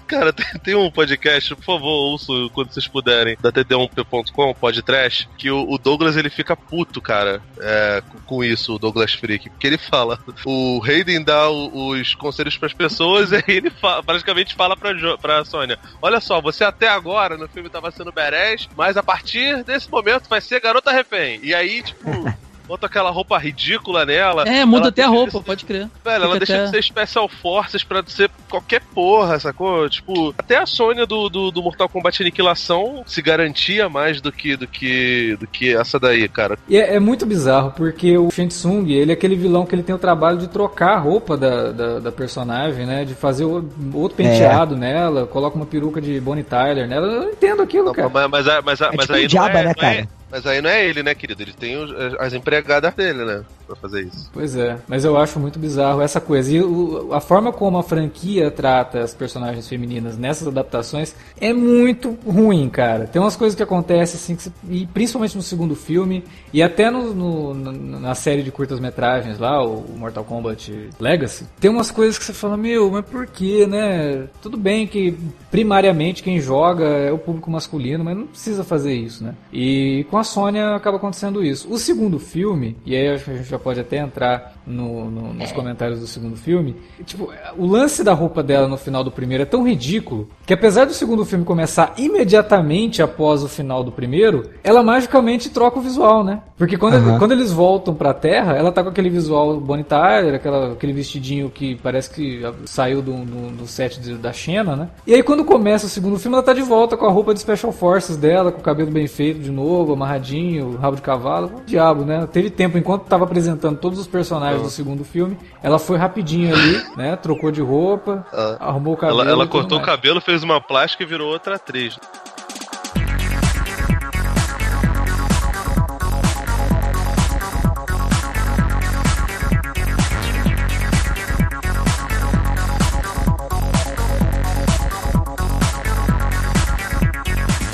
Cara, tem, tem um podcast, por favor, ouço quando vocês puderem, da td1p.com, podcast, que o, o Douglas ele fica puto, cara, é, com, isso, o Douglas Freak, porque ele fala, o Hayden dá o- os conselhos pras pessoas e aí ele fa- praticamente fala pra, jo, pra Sônia: Olha só, você até agora no filme tava sendo badass, mas a partir desse momento vai ser garota refém. E aí, tipo. Bota aquela roupa ridícula nela. É, muda até a de roupa, ser- pode crer. Velho, ela deixa até- de ser Special Forces pra ser qualquer porra, sacou? Tipo, até a Sônia do, do, do Mortal Kombat Aniquilação se garantia mais do que, do que, do que essa daí, cara. E é, é muito bizarro, porque o Shang Tsung, ele é aquele vilão que ele tem o trabalho de trocar a roupa da, da, da personagem, né? De fazer o- outro penteado nela, coloca uma peruca de Bonnie Tyler nela. Eu não entendo aquilo, cara. Mas, mas, mas, mas, É mas tipo aí Jabba, não é, né, não é- cara? Mas aí não é ele, né, querido? Ele tem os- as empregadas dele, né? Pra fazer isso. Pois é, mas eu acho muito bizarro essa coisa. E o- a forma como a franquia trata as personagens femininas nessas adaptações é muito ruim, cara. Tem umas coisas que acontecem assim, que e principalmente no segundo filme, e até no, no- na- na série de curtas-metragens lá, o Mortal Kombat Legacy, tem umas coisas que você fala, meu, mas por que, né? Tudo bem que primariamente quem joga é o público masculino, mas não precisa fazer isso, né? E com a Sônia acaba acontecendo isso. O segundo filme, e aí acho que a gente já pode até entrar no- no- nos comentários do segundo filme, tipo, o lance da roupa dela no final do primeiro é tão ridículo que apesar do segundo filme começar imediatamente após o final do primeiro, ela magicamente troca o visual, né? Porque quando, Aham. quando eles voltam pra Terra, ela tá com aquele visual Bonnie Tyler, aquela, aquele vestidinho que parece que saiu do, do, do set de- da Xena, né? E aí quando começa o segundo filme, ela tá de volta com a roupa de Special Forces dela, com o cabelo bem feito de novo, amarradinho, rabo de cavalo. Diabo, né? Teve tempo, enquanto tava apresentando todos os personagens do segundo filme, ela foi rapidinho ali, né? Trocou de roupa, Ah. arrumou o cabelo. Ela, ela cortou o cabelo, fez uma plástica e virou outra atriz.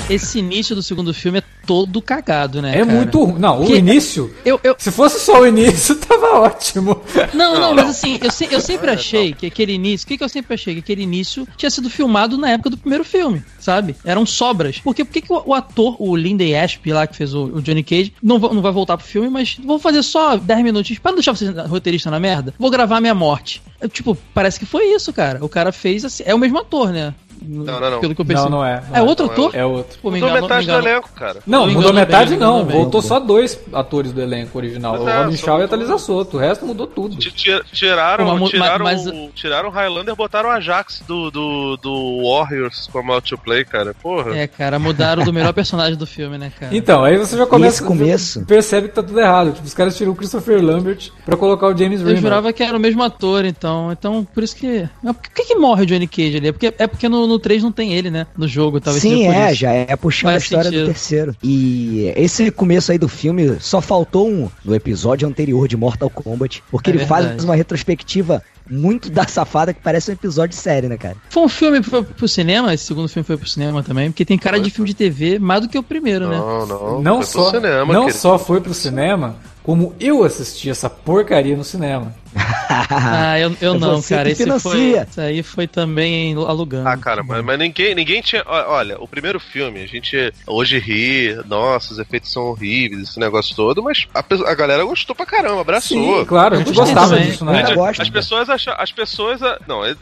Esse início do segundo filme é todo cagado, né? É cara? muito ruim. Não, o Que- início. Eu, eu, Se fosse só o início, tava ótimo. Não, não, Não, mas assim, eu, se- eu sempre achei que aquele início. O que, que eu sempre achei? Que aquele início tinha sido filmado na época do primeiro filme, sabe? Eram sobras. Porque por que, que o, o ator, o Lyndon Ashby lá, que fez o, o Johnny Cage, não, não vai voltar pro filme, mas vou fazer só 10 minutinhos pra não deixar você roteirista na merda? Vou gravar minha morte. Eu, tipo, parece que foi isso, cara. O cara fez assim. É o mesmo ator, né? Não, não, não. Pelo que eu Não, percebi. não é. não É outro não é ator? É outro. Pô, me Mudou enganou- metade me do elenco, cara. Não, mudou metade bem, não. Voltou só dois atores do elenco original. Mas o é, Robin Shaw e a Thalisa Soto. O resto mudou tudo. Ti- ti- Tiraram, tiraram, tiraram o Highlander, botaram o Ajax do, do, do Warriors como outplay, cara. Porra. É, cara, mudaram do melhor personagem do filme, né, cara? Então, aí você já começa. esse começo? Percebe que tá tudo errado. Tipo, os caras tiram o Christopher Lambert pra colocar o James Eu Remar. jurava que era o mesmo ator, então. Então, por isso que. Por que, que morre o Johnny Cage ali? É porque, é porque no, no 3 não tem ele, né? No jogo, talvez Sim, seja por é, isso. já é puxando Faz a história sentido. do terceiro. E esse começo aí do filme só faltou um no episódio anterior de Mortal Kombat, porque É ele faz verdade. uma retrospectiva muito da safada que parece um episódio de série, né, cara? Foi um filme que foi pro cinema, esse segundo filme foi pro cinema também, porque tem cara de filme de TV mais do que o primeiro, né? Não, não. Não, foi pro só, cinema, não querido. só foi pro cinema, como eu assisti essa porcaria no cinema. Ah, eu, eu É não, cara. Esse foi, aí foi também alugando. Ah, cara, mas, mas ninguém, ninguém tinha. Olha, o primeiro filme, a gente hoje ri, nossa, os efeitos são horríveis, esse negócio todo, mas a, a galera gostou pra caramba, abraçou. Sim, claro, a gente gostava também. disso, Eu né? ainda gosto, as pessoas acham. As pessoas. Não, aí,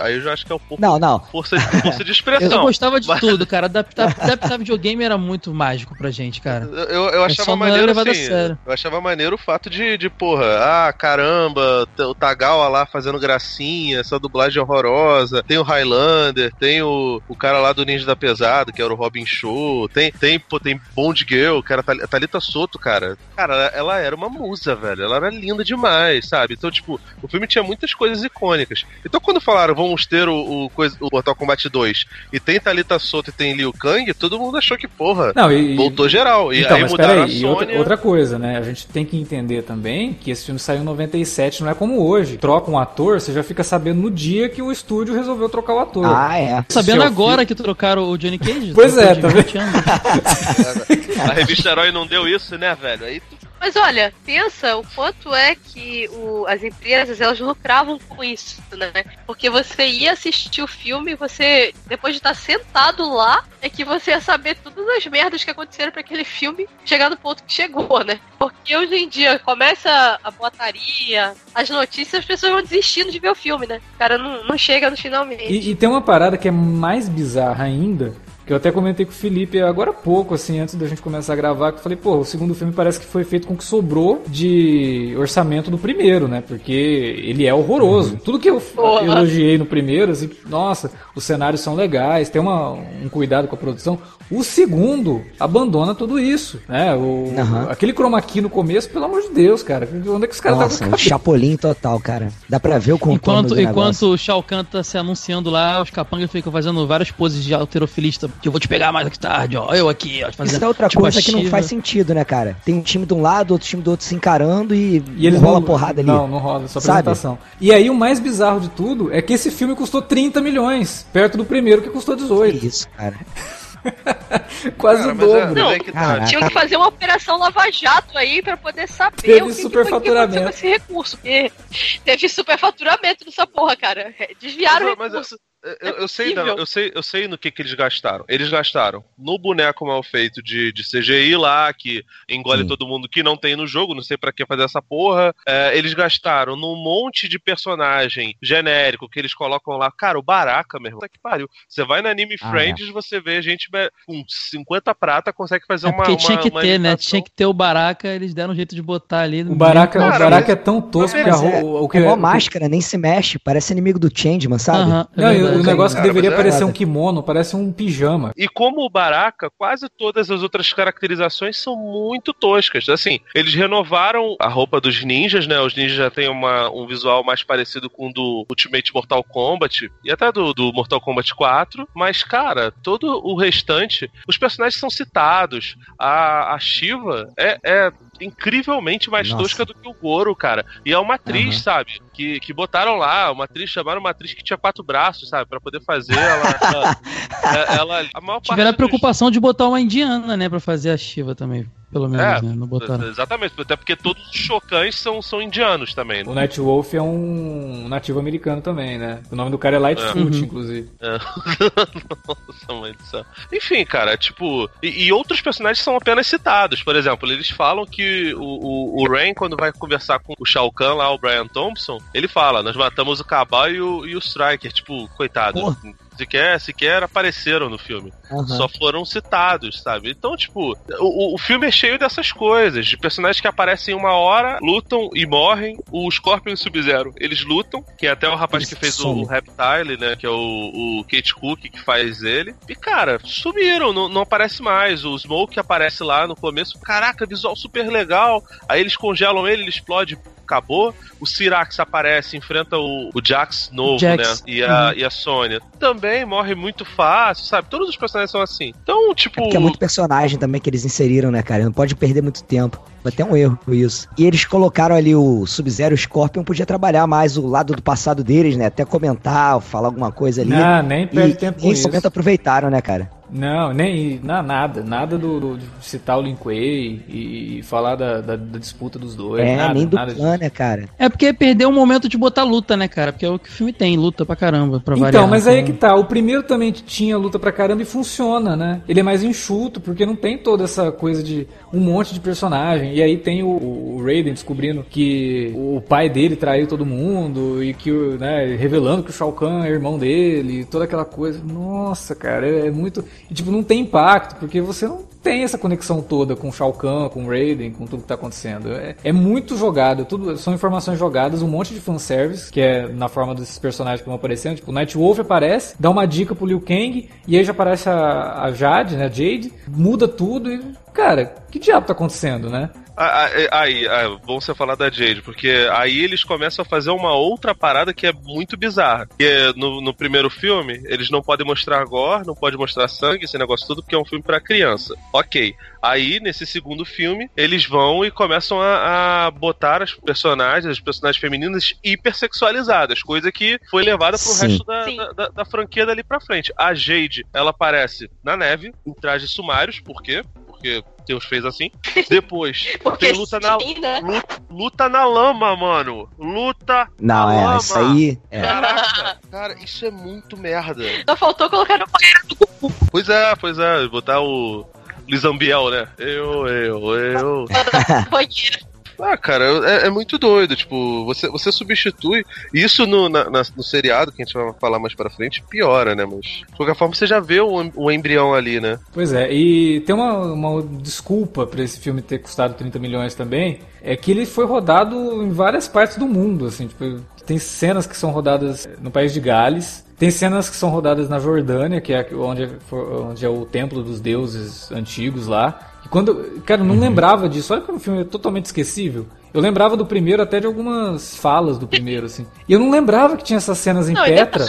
aí- eu já acho que é um pouco Não, não. força, de- força de Eu, expressão. gostava de mas- tudo, cara. Adaptar, adaptar videogame era muito mágico pra gente, cara. Eu, eu só achava não era maneiro assim. Eu achava maneiro o fato de, de porra, ah, caramba, o Tagawa lá fazendo gracinha, essa dublagem horrorosa. Tem o Highlander, tem o, o cara lá do Ninja da Pesada, que era o Robin Show. Tem, tem, pô, tem Bond Girl, que era a Thalita Soto, cara. Cara, ela era uma musa, velho. Ela era linda demais, sabe? Então, tipo, o filme tinha muitas coisas icônicas. Então, quando falaram, vamos ter o, o, o Mortal Kombat 2 e tem Thalita Soto e tem Liu Kang, todo mundo achou que, porra, Não, e, voltou geral. E então, aí mudaram peraí, a e Sônia. outra, outra coisa, né? A gente tem que entender também que esse filme saiu em 97, não é como hoje. Troca um ator, você já fica sabendo no dia que o estúdio resolveu trocar o ator. Ah, é. Sabendo Seu agora que trocaram o Johnny Cage? Pois é, tá 20 anos. A revista Herói não deu isso, né, velho? Aí tu Mas olha, pensa o quanto é que o- as empresas elas lucravam com isso, né? Porque você ia assistir o filme, você depois de estar sentado lá, é que você ia saber todas as merdas que aconteceram para aquele filme chegar no ponto que chegou, né? Porque hoje em dia começa a botaria, as notícias, as pessoas vão desistindo de ver o filme, né? O cara não, não chega no finalmente. E, e tem uma parada que é mais bizarra ainda, eu até comentei com o Felipe agora há pouco, assim, antes da gente começar a gravar, que eu falei, pô, o segundo filme parece que foi feito com o que sobrou de orçamento do primeiro, né? Porque ele é horroroso. Tudo que eu Porra. elogiei no primeiro, assim, nossa, os cenários são legais, tem uma, um cuidado com a produção. O segundo abandona tudo isso, né? O, Aham. Aquele chroma key no começo, pelo amor de Deus, cara. Onde é que os caras Nossa, estavam um chapolim total, cara. Dá pra ver o contorno Enquanto, enquanto o Shao Kahn tá se anunciando lá, os capangas ficam fazendo várias poses de alterofilista, que eu vou te pegar mais tarde, ó. Eu aqui, ó. Fazendo, Isso é outra tipo, coisa que não faz sentido, né, cara? Tem um time de um lado, outro time do outro se encarando e, E eles rola não, porrada ali. Não, não rola, só Sabe? apresentação. E aí o mais bizarro de tudo é que esse filme custou 30 milhões, perto do primeiro que custou Que 18. isso, cara. Quase Cara, o mas é- dobro. mas é que tá. Tinham que fazer uma operação lava-jato aí pra poder saber Teve o que, que, superfaturamento. que aconteceu com esse recurso. Porque teve superfaturamento nessa porra, cara. Desviaram o Mas, mas, recurso. Eu, eu sei, eu sei, eu sei no que, que eles gastaram. Eles gastaram no boneco mal feito de, de CGI lá, que engole Sim. todo mundo que não tem no jogo, não sei pra que fazer essa porra. É, eles gastaram num monte de personagem genérico que eles colocam lá. Cara, o Baraka, meu irmão, puta que pariu. Você vai na Anime Ah, Friends, você vê gente com 50 prata consegue fazer É uma. porque tinha uma- que uma ter, né? Tinha que ter o Baraka, eles deram um jeito de botar ali. no O Baraka, Cara, o Baraka mas- é tão tosco que a Mas ro- é, o que é o- máscara, nem se mexe. Parece inimigo do Changeman, sabe? Aham, é Não, o negócio que Cara, deveria é- parecer um kimono, parece um pijama. E como o Baraka, quase todas as outras caracterizações são muito toscas. Assim, eles renovaram a roupa dos ninjas, né? Os ninjas já têm uma, um visual mais parecido com o do Ultimate Mortal Kombat e até do, do Mortal Kombat 4. Mas, cara, todo o restante, os personagens são citados. A, a Shiva é. é incrivelmente mais Nossa. tosca do que o Goro, cara. E é uma atriz, Aham. sabe? Que, que botaram lá, uma atriz, chamaram uma atriz que tinha quatro braços, sabe? Pra poder fazer ela. ela, ela- a maior parte Tiveram a dos- preocupação de botar uma indiana, né? Pra fazer a Shiva também. Pelo menos, É, né? Não botaram. Exatamente, até porque todos os chocães são, são indianos também, O né? Night Wolf é um nativo americano também, né? O nome do cara é Lightfoot, Uhum. inclusive. Nossa, mãe do céu. Enfim, cara, tipo. E, e outros personagens são apenas citados. Por exemplo, eles falam que o, o, o Rain, quando vai conversar com o Shao Kahn lá, o Brian Thompson, ele fala: Nós matamos o Cabal e o, e o Striker. Tipo, coitado. Porra. Sequer, sequer apareceram no filme. Aham. Só foram citados, sabe? Então, tipo, o, o filme é cheio dessas coisas, de personagens que aparecem uma hora, lutam e morrem. O Scorpion e o Sub-Zero, eles lutam, que é até o rapaz Eles que fez o Reptile, né? Que é o, o Kate Cook que faz ele. E, cara, sumiram, não, não aparece mais. O Smoke aparece lá no começo, caraca, visual super legal. Aí eles congelam ele, ele explode. Acabou. O Cyrax aparece, enfrenta o, o Jax novo, Jax. né? E a, Uhum. e a Sônia. Também morre muito fácil, sabe? Todos os personagens são assim. Então, tipo. É é muito personagem também que eles inseriram, né, cara? Não pode perder muito tempo. Foi até um erro isso. E eles colocaram ali o Sub-Zero o Scorpion, podia trabalhar mais o lado do passado deles, né? Até comentar, falar alguma coisa ali. Não, nem perde e tempo com nesse isso. momento aproveitaram, né, cara? Não, nem na, nada. Nada do, do- de citar o Lin Kuei e, e falar da, da- da disputa dos dois. é, nada, nem do nada clã, né, cara? É porque perdeu o momento de botar luta, né, cara? Porque é o que o filme tem, luta pra caramba, pra Então, variar. mas aí é que tá. O primeiro também tinha luta pra caramba e funciona, né? Ele é mais enxuto, porque não tem toda essa coisa de um monte de personagem. E aí tem o, o Raiden descobrindo que o pai dele traiu todo mundo e que, o- né, revelando que o Shao Kahn é irmão dele, e toda aquela coisa. Nossa, cara, é, é muito. E, tipo, não tem impacto, porque você não tem essa conexão toda com o Shao Kahn, com o Raiden, com tudo que tá acontecendo. É, é muito jogado, tudo, são informações jogadas, um monte de fanservice, que é na forma desses personagens que vão aparecendo. Tipo, o Nightwolf aparece, dá uma dica pro Liu Kang, e aí já aparece a, a Jade, né, Jade, muda tudo e, cara, que diabo tá acontecendo, né? É, Aí, aí, bom você falar da Jade, porque aí eles começam a fazer uma outra parada que é muito bizarra. Que é, no, no primeiro filme, eles não podem mostrar gore, não pode mostrar sangue, esse negócio tudo, porque é um filme para criança. Ok. Aí, nesse segundo filme, eles vão e começam a, a botar as personagens, as personagens femininas hipersexualizadas, coisa que foi levada pro Sim. resto da, da, da- da franquia dali pra frente. A Jade, ela aparece na neve, em trajes sumários, por quê? Porque Deus fez assim. Depois, Porque tem luta na, sim, né? luta, luta na lama, mano. Luta Não, na é, lama. isso aí. É. Caraca, cara, isso é muito merda. Só faltou colocar no banheiro Pois é, pois é, botar o Lizambiel, né? Eu, eu, eu. Ah, cara, é, é muito doido. Tipo, você, você substitui. Isso no, na- na- no seriado, que a gente vai falar mais pra frente, piora, né? Mas, de qualquer forma, você já vê o, o embrião ali, né? Pois é, e tem uma, uma desculpa pra esse filme ter custado 30 milhões também, é que ele foi rodado em várias partes do mundo, assim, tipo, tem cenas que são rodadas no país de Gales, tem cenas que são rodadas na Jordânia, que é onde, for- onde é o templo dos deuses antigos lá. Quando, cara, eu não lembrava disso, olha como o filme é totalmente esquecível. Eu lembrava do primeiro até de algumas falas do primeiro, assim. E eu não lembrava que tinha essas cenas em Não, Petra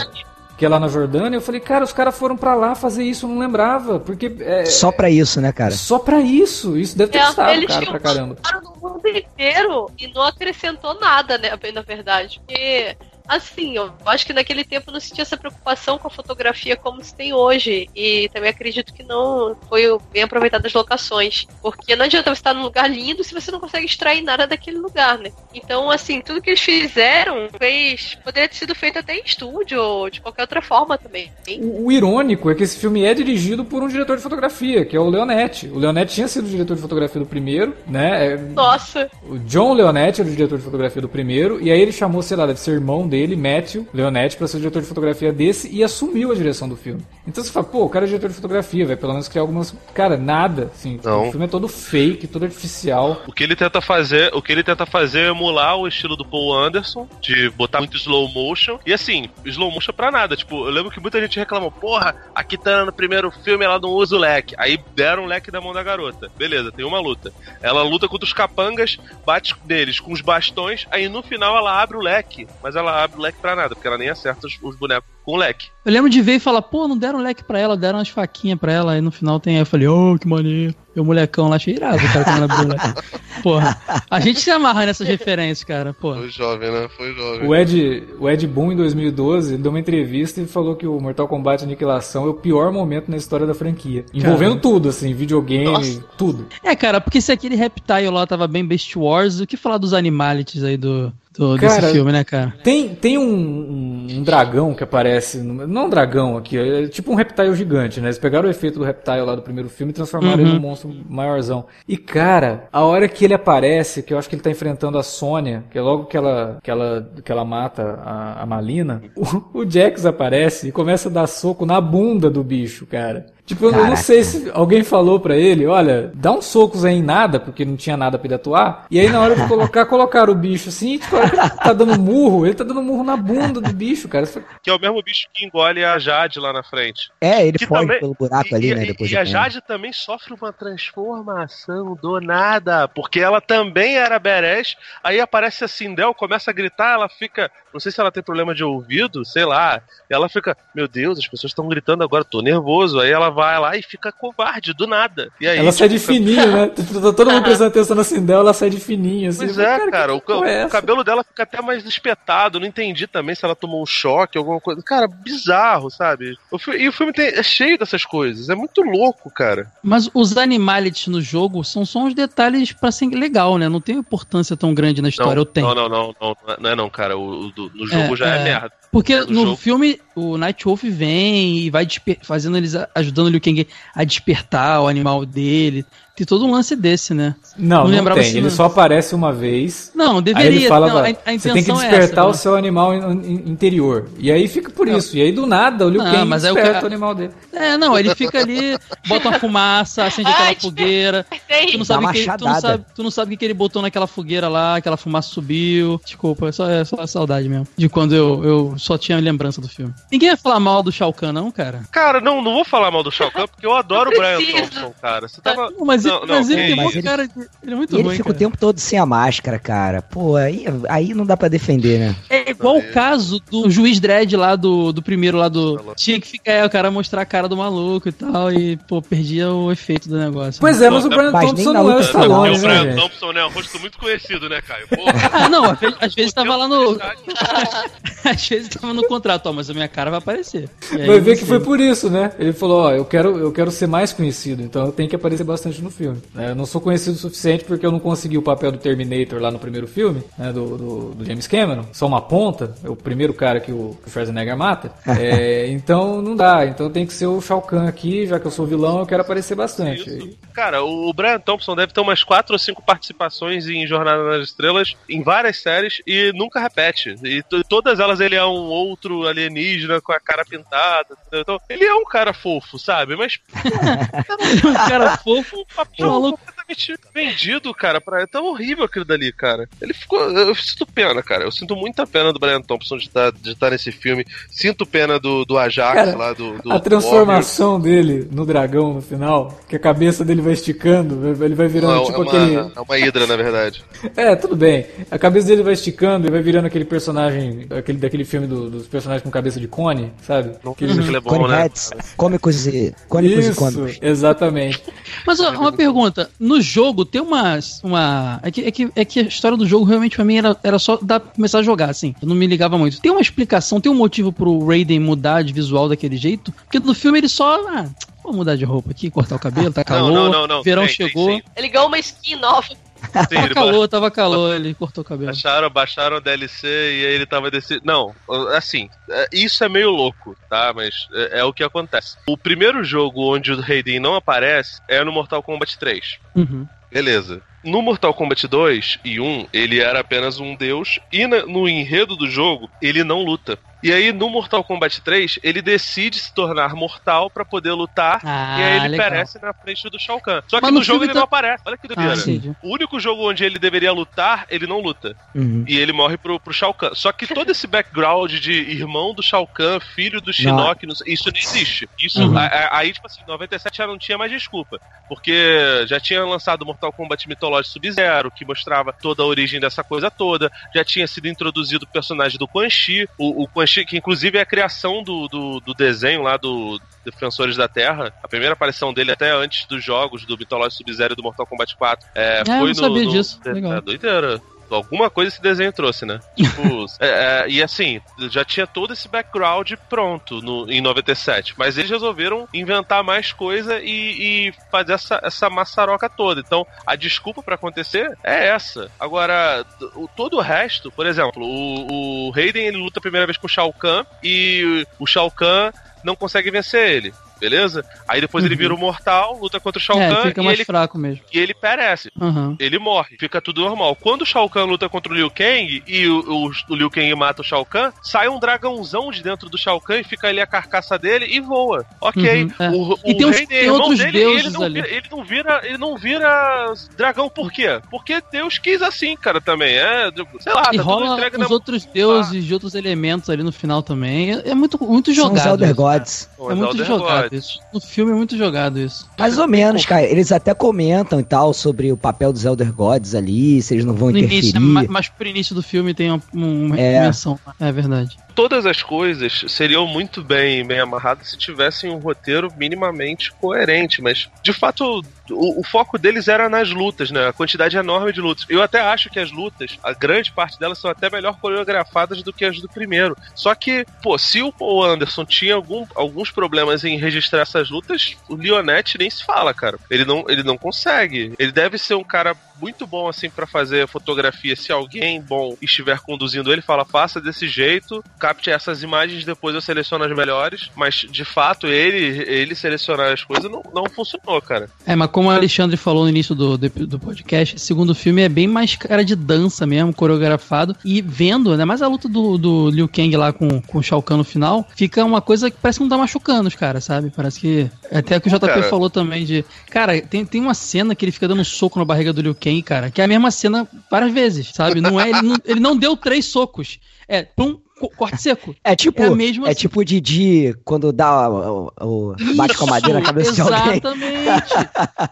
que é lá na Jordânia, eu falei, cara, os caras foram pra lá fazer isso, eu não lembrava, porque é, Só pra isso, né, cara? só pra isso, isso deve ter É, custado eles tinham- pra caramba. no mundo inteiro e não acrescentou nada, né, na verdade. Porque, assim, eu acho que naquele tempo não se tinha essa preocupação com a fotografia como se tem hoje. E também acredito que não foi bem aproveitado as locações. Porque não adianta você estar num lugar lindo se você não consegue extrair nada daquele lugar, né? Então, assim, tudo que eles fizeram fez, poderia ter sido feito até em estúdio ou de qualquer outra forma também. O, o irônico é que esse filme é dirigido por um diretor de fotografia, que é o Leonetti. O Leonetti tinha sido diretor de fotografia do primeiro, né? É, Nossa, O John Leonetti era o diretor de fotografia do primeiro, e aí ele chamou, sei lá, deve ser irmão dele, Matthew Leonetti, pra ser o diretor de fotografia desse e assumiu a direção do filme. Então você fala, pô, o cara é diretor de fotografia, vai pelo menos criar algumas. Cara, nada, assim. Não. O filme é todo fake, todo artificial. O que ele tenta fazer, o que ele tenta fazer é emular o estilo do Paul Anderson, de botar muito slow motion. E assim, slow motion pra nada. Tipo, eu lembro que muita gente reclamou, porra, a Kitana no primeiro filme ela não usa o leque. Aí deram o leque da mão da garota. Beleza, tem uma luta. Ela luta contra os capangas, bate neles com os bastões, aí no final ela abre o leque. Mas ela abre o leque pra nada, porque ela nem acerta os, os bonecos com o leque. Eu lembro de ver e falar, pô, não deram leque pra ela, deram umas faquinhas pra ela, aí no final tem. Aí eu falei, ô, que maneiro. E o molecão lá achei irado, o cara quando ela abriu o leque. Porra, a gente se amarra nessas referências, cara, pô. Foi jovem, né? Foi jovem. O Ed, o Ed Boon, em 2012, deu uma entrevista e falou que o Mortal Kombat Aniquilação é o pior momento na história da franquia. Envolvendo tudo, assim, videogame, Nossa. tudo. É, cara, porque se aquele Reptile lá tava bem Beast Wars, o que falar dos Animalities aí do, do- Cara, desse filme, né, cara? Tem, tem um, um- um dragão que aparece. no- não um dragão aqui, é tipo um reptile gigante, né? Eles pegaram o efeito do reptile lá do primeiro filme e transformaram Uhum. ele num monstro maiorzão. E cara, a hora que ele aparece, que eu acho que ele tá enfrentando a Sônia, que é logo que ela, que ela, que ela mata a, a Malina, o, o Jax aparece e começa a dar soco na bunda do bicho, cara. Tipo, eu não Caraca. sei se alguém falou pra ele, olha, dá uns socos aí em nada, porque não tinha nada pra ele atuar. E aí na hora de colocar, colocaram o bicho assim, tipo, ele tá dando murro, ele tá dando murro na bunda do bicho, cara. Que é o mesmo bicho que engole a Jade lá na frente. É, ele Que foge também- pelo buraco E, ali, e- né? Depois e do a tempo. Jade também sofre uma transformação do nada, porque ela também era badass, aí aparece a Sindel, começa a gritar, ela fica, não sei se ela tem problema de ouvido, sei lá, e ela fica, meu Deus, as pessoas estão gritando agora, tô nervoso, aí ela vai lá e fica covarde, do nada. E aí, ela sai de tipo, fininho, né? Tá todo mundo prestando atenção na Sindel, ela sai de fininho, assim. Pois é, cara, que o, é o cabelo dela fica até mais espetado. Não entendi também se ela tomou um choque, alguma coisa. Cara, bizarro, sabe? O fi- e o filme tem- é cheio dessas coisas. É muito louco, cara. Mas os Animalities no jogo são só uns detalhes pra ser legal, né? Não tem importância tão grande na história, não, eu tenho. Não, não, não, não, não é não, cara. O do- no jogo É, já é, é. merda. Porque no jogo. filme o Nightwolf vem e vai fazendo eles, ajudando o Liu Kang a despertar o animal dele. Tem todo um lance desse, né? Não, não, não tem. Ele não. só aparece uma vez. Não, deveria. Aí ele fala, não, a, a você tem que despertar é essa, o né? seu animal interior. E aí fica por não. isso. E aí do nada o Liu Kang mas desperta é o, o, animal dele. É, não, ele fica ali, bota uma fumaça, acende aquela Ai, fogueira. Tu não, sabe que, tu, não sabe, tu não sabe o que ele botou naquela fogueira lá, aquela fumaça subiu. Desculpa, é só, é só saudade mesmo. De quando eu, eu só tinha lembrança do filme. Ninguém vai falar mal do Shao Kahn, não, cara? Cara, não, não vou falar mal do Shao Kahn, porque eu adoro o Brian Thompson, cara. Você tava. Mas mas, não, mas ele, mas ele, cara, ele é muito ele ruim. Ele fica cara. o tempo todo sem a máscara, cara. Pô, aí, aí não dá pra defender, né? É igual o caso do juiz Dredd lá do, do primeiro lá do. Tinha que ficar é, o cara mostrar a cara do maluco e tal. E, pô, perdia o efeito do negócio. Pois né? é, mas o Brian Thompson não é o Stallone, né? O Brian Thompson né, é um rosto muito conhecido, né, Caio? ah, não, às vezes, às vezes tava lá no. às vezes tava no contrato, ó, mas a minha cara vai aparecer. Vai ver que foi por isso, né? Ele falou, ó, eu quero, eu quero ser mais conhecido, então eu tenho que aparecer bastante no filme. É, eu não sou conhecido o suficiente porque eu não consegui o papel do Terminator lá no primeiro filme, né, do, do, do, James Cameron. Só uma ponta, é o primeiro cara que o, Schwarzenegger mata. é, então não dá, então tem que ser o Shao Kahn aqui, já que eu sou vilão, eu quero aparecer bastante. Isso. Cara, o Brian Thompson deve ter umas quatro ou cinco participações em Jornada nas Estrelas, em várias séries, e nunca repete. E todas elas ele é um outro alienígena com a cara pintada. Então, ele é um cara fofo, sabe? Mas. é um cara fofo, papel completamente vendido, cara. Pra... É tão horrível aquilo dali, cara. Ele ficou. Eu sinto pena, cara. Eu sinto muita pena do Brian Thompson de estar, tá, de estar tá nesse filme. Sinto pena do, do Ajax cara, lá, do, do. A transformação dele no dragão no final, que a cabeça dele vai esticando, ele vai virando Não, tipo é uma, aquele. É uma hidra, na verdade. é, tudo bem. A cabeça dele vai esticando e vai virando aquele personagem, aquele daquele filme do, dos personagens com cabeça de cone, sabe? Não aquele... Uhum. é bom, cone né? Heads, cômicos e, cômicos Isso, e cômicos. Exatamente. Mas uma pergunta, no jogo tem uma. uma é, que, é, que, é que a história do jogo realmente pra mim era, era só dar, começar a jogar, assim. Eu não me ligava muito. Tem uma explicação, tem um motivo pro Raiden mudar de visual daquele jeito? Porque no filme ele só. Ah, vou mudar de roupa aqui, cortar o cabelo, tá calor. Não, não, não, verão tem, chegou. Tem, ele ganhou uma skin nova. Sim, tava calor, tava calor, ele cortou o cabelo. Baixaram, baixaram o DLC e aí ele tava desse. Não, assim, é, isso é meio louco, tá? Mas é, é, o que acontece. O primeiro jogo onde o Raiden não aparece é no Mortal Kombat 3. Uhum. Beleza. No Mortal Kombat 2 e 1, ele era apenas um deus, e no enredo do jogo, ele não luta. E aí, no Mortal Kombat 3, ele decide se tornar mortal para poder lutar. Ah, e aí ele legal. aparece na frente do Shao Kahn. Só que Mas no, no jogo ele tá... não aparece. Olha que doideira. Ah, o único jogo onde ele deveria lutar, ele não luta. Uhum. E ele morre pro, pro Shao Kahn. Só que todo esse background de irmão do Shao Kahn, filho do Shinnok, não. isso não existe. Isso, uhum. aí, tipo assim, 97 já não tinha mais desculpa. Porque já tinha lançado Mortal Kombat Mitológico Sub-Zero, que mostrava toda a origem dessa coisa toda. Já tinha sido introduzido o personagem do Quan Chi. O, o Quan que inclusive é a criação do, do, do, desenho lá do Defensores da Terra. A primeira aparição dele até antes dos jogos do Mythology Sub-Zero do Mortal Kombat 4. É, é foi eu não no, sabia no, disso. É, Legal. É doideira alguma coisa esse desenho trouxe, né? Tipo, é, é, e assim, já tinha todo esse background pronto no, em 97, mas eles resolveram inventar mais coisa e, e fazer essa, essa maçaroca toda. Então, a desculpa para acontecer é essa. Agora, o, todo o resto, por exemplo, o, o Raiden ele luta a primeira vez com o Shao Kahn e o Shao Kahn não consegue vencer ele beleza? Aí depois uhum. ele vira o mortal, luta contra o Shao é, Kahn fica e mais ele, fraco mesmo. E ele perece. Uhum. Ele morre, fica tudo normal. Quando o Shao Kahn luta contra o Liu Kang e o, o, o Liu Kang mata o Shao Kahn, sai um dragãozão de dentro do Shao Kahn e fica ali a carcaça dele e voa. Ok. Uhum, é. O, o e tem, rei tem outros dele, deuses ele não, ali. Vira, ele não vira, ele não vira dragão por quê? Porque Deus quis assim, cara, também. É, sei lá, e tá rola os na... outros deuses de outros elementos ali no final também. É, é muito, muito jogado. São os Elder Gods. É, é muito jogado isso. No filme é muito jogado isso. Mais ou menos, cara. Eles até comentam e tal sobre o papel dos Elder Gods ali, se eles não vão no interferir. Início, mas, mas pro início do filme tem uma, uma é. menção. É verdade todas as coisas seriam muito bem, bem amarradas se tivessem um roteiro minimamente coerente, mas de fato o, o, foco deles era nas lutas, né? A quantidade enorme de lutas. Eu até acho que as lutas, a grande parte delas são até melhor coreografadas do que as do primeiro. Só que, pô, se o Paul Anderson tinha algum, alguns problemas em registrar essas lutas, o Leonetti nem se fala, cara. Ele não, ele não consegue. Ele deve ser um cara muito bom assim para fazer fotografia. Se alguém bom estiver conduzindo ele, fala faça desse jeito, capte essas imagens, depois eu seleciono as melhores. Mas de fato ele ele selecionar as coisas não, não funcionou, cara. É, mas como o Alexandre falou no início do, do, podcast, esse segundo filme é bem mais cara de dança mesmo, coreografado e vendo, né? Mais a luta do, do Liu Kang lá com, com o Shao Kahn no final, fica uma coisa que parece que não tá machucando os caras, sabe? Parece que. Até que o JP cara... falou também de. Cara, tem, tem uma cena que ele fica dando um soco na barriga do Liu Kang, cara, que é a mesma cena várias vezes, sabe? Não é, ele, não, ele não deu três socos. É, pum, corte seco. É tipo, é, mesmo é assim. tipo o Didi quando dá o, o, o bate com a madeira na cabeça exatamente. de alguém. Exatamente.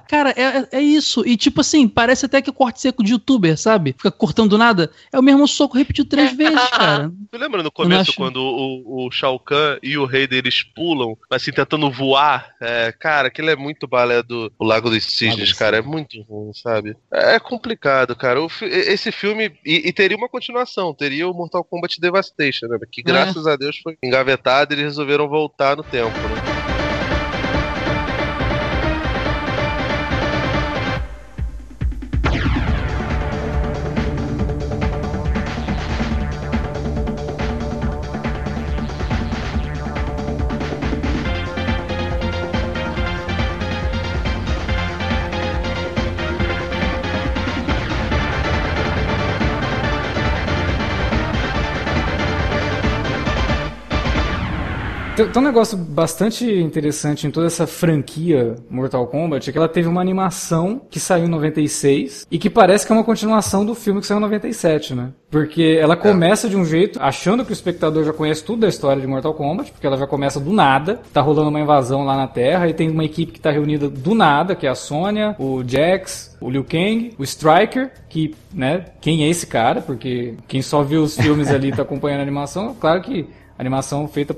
Cara, é, é isso. E tipo assim, parece até que é corte seco de youtuber, sabe? Fica cortando nada. É o mesmo soco repetido três vezes, cara. Tu lembra no começo quando o, o Shao Kahn e o rei deles pulam, assim, tentando voar? É, cara, aquilo é muito balé do o Lago dos Cisnes, cara. É muito ruim, sabe? É complicado, cara. O, esse filme. E, e teria uma continuação, teria o Mortal Kombat Devastation né? Que graças é. a Deus foi engavetado e eles resolveram voltar no tempo, né? Tem, tem, um negócio bastante interessante em toda essa franquia Mortal Kombat, é que ela teve uma animação que saiu em 96 e que parece que é uma continuação do filme que saiu em 97, né? Porque ela começa de um jeito, achando que o espectador já conhece tudo da história de Mortal Kombat, porque ela já começa do nada, tá rolando uma invasão lá na Terra e tem uma equipe que tá reunida do nada, que é a Sônia, o Jax, o Liu Kang, o Striker, que, né, quem é esse cara? Porque quem só viu os filmes ali e tá acompanhando a animação, claro que animação feita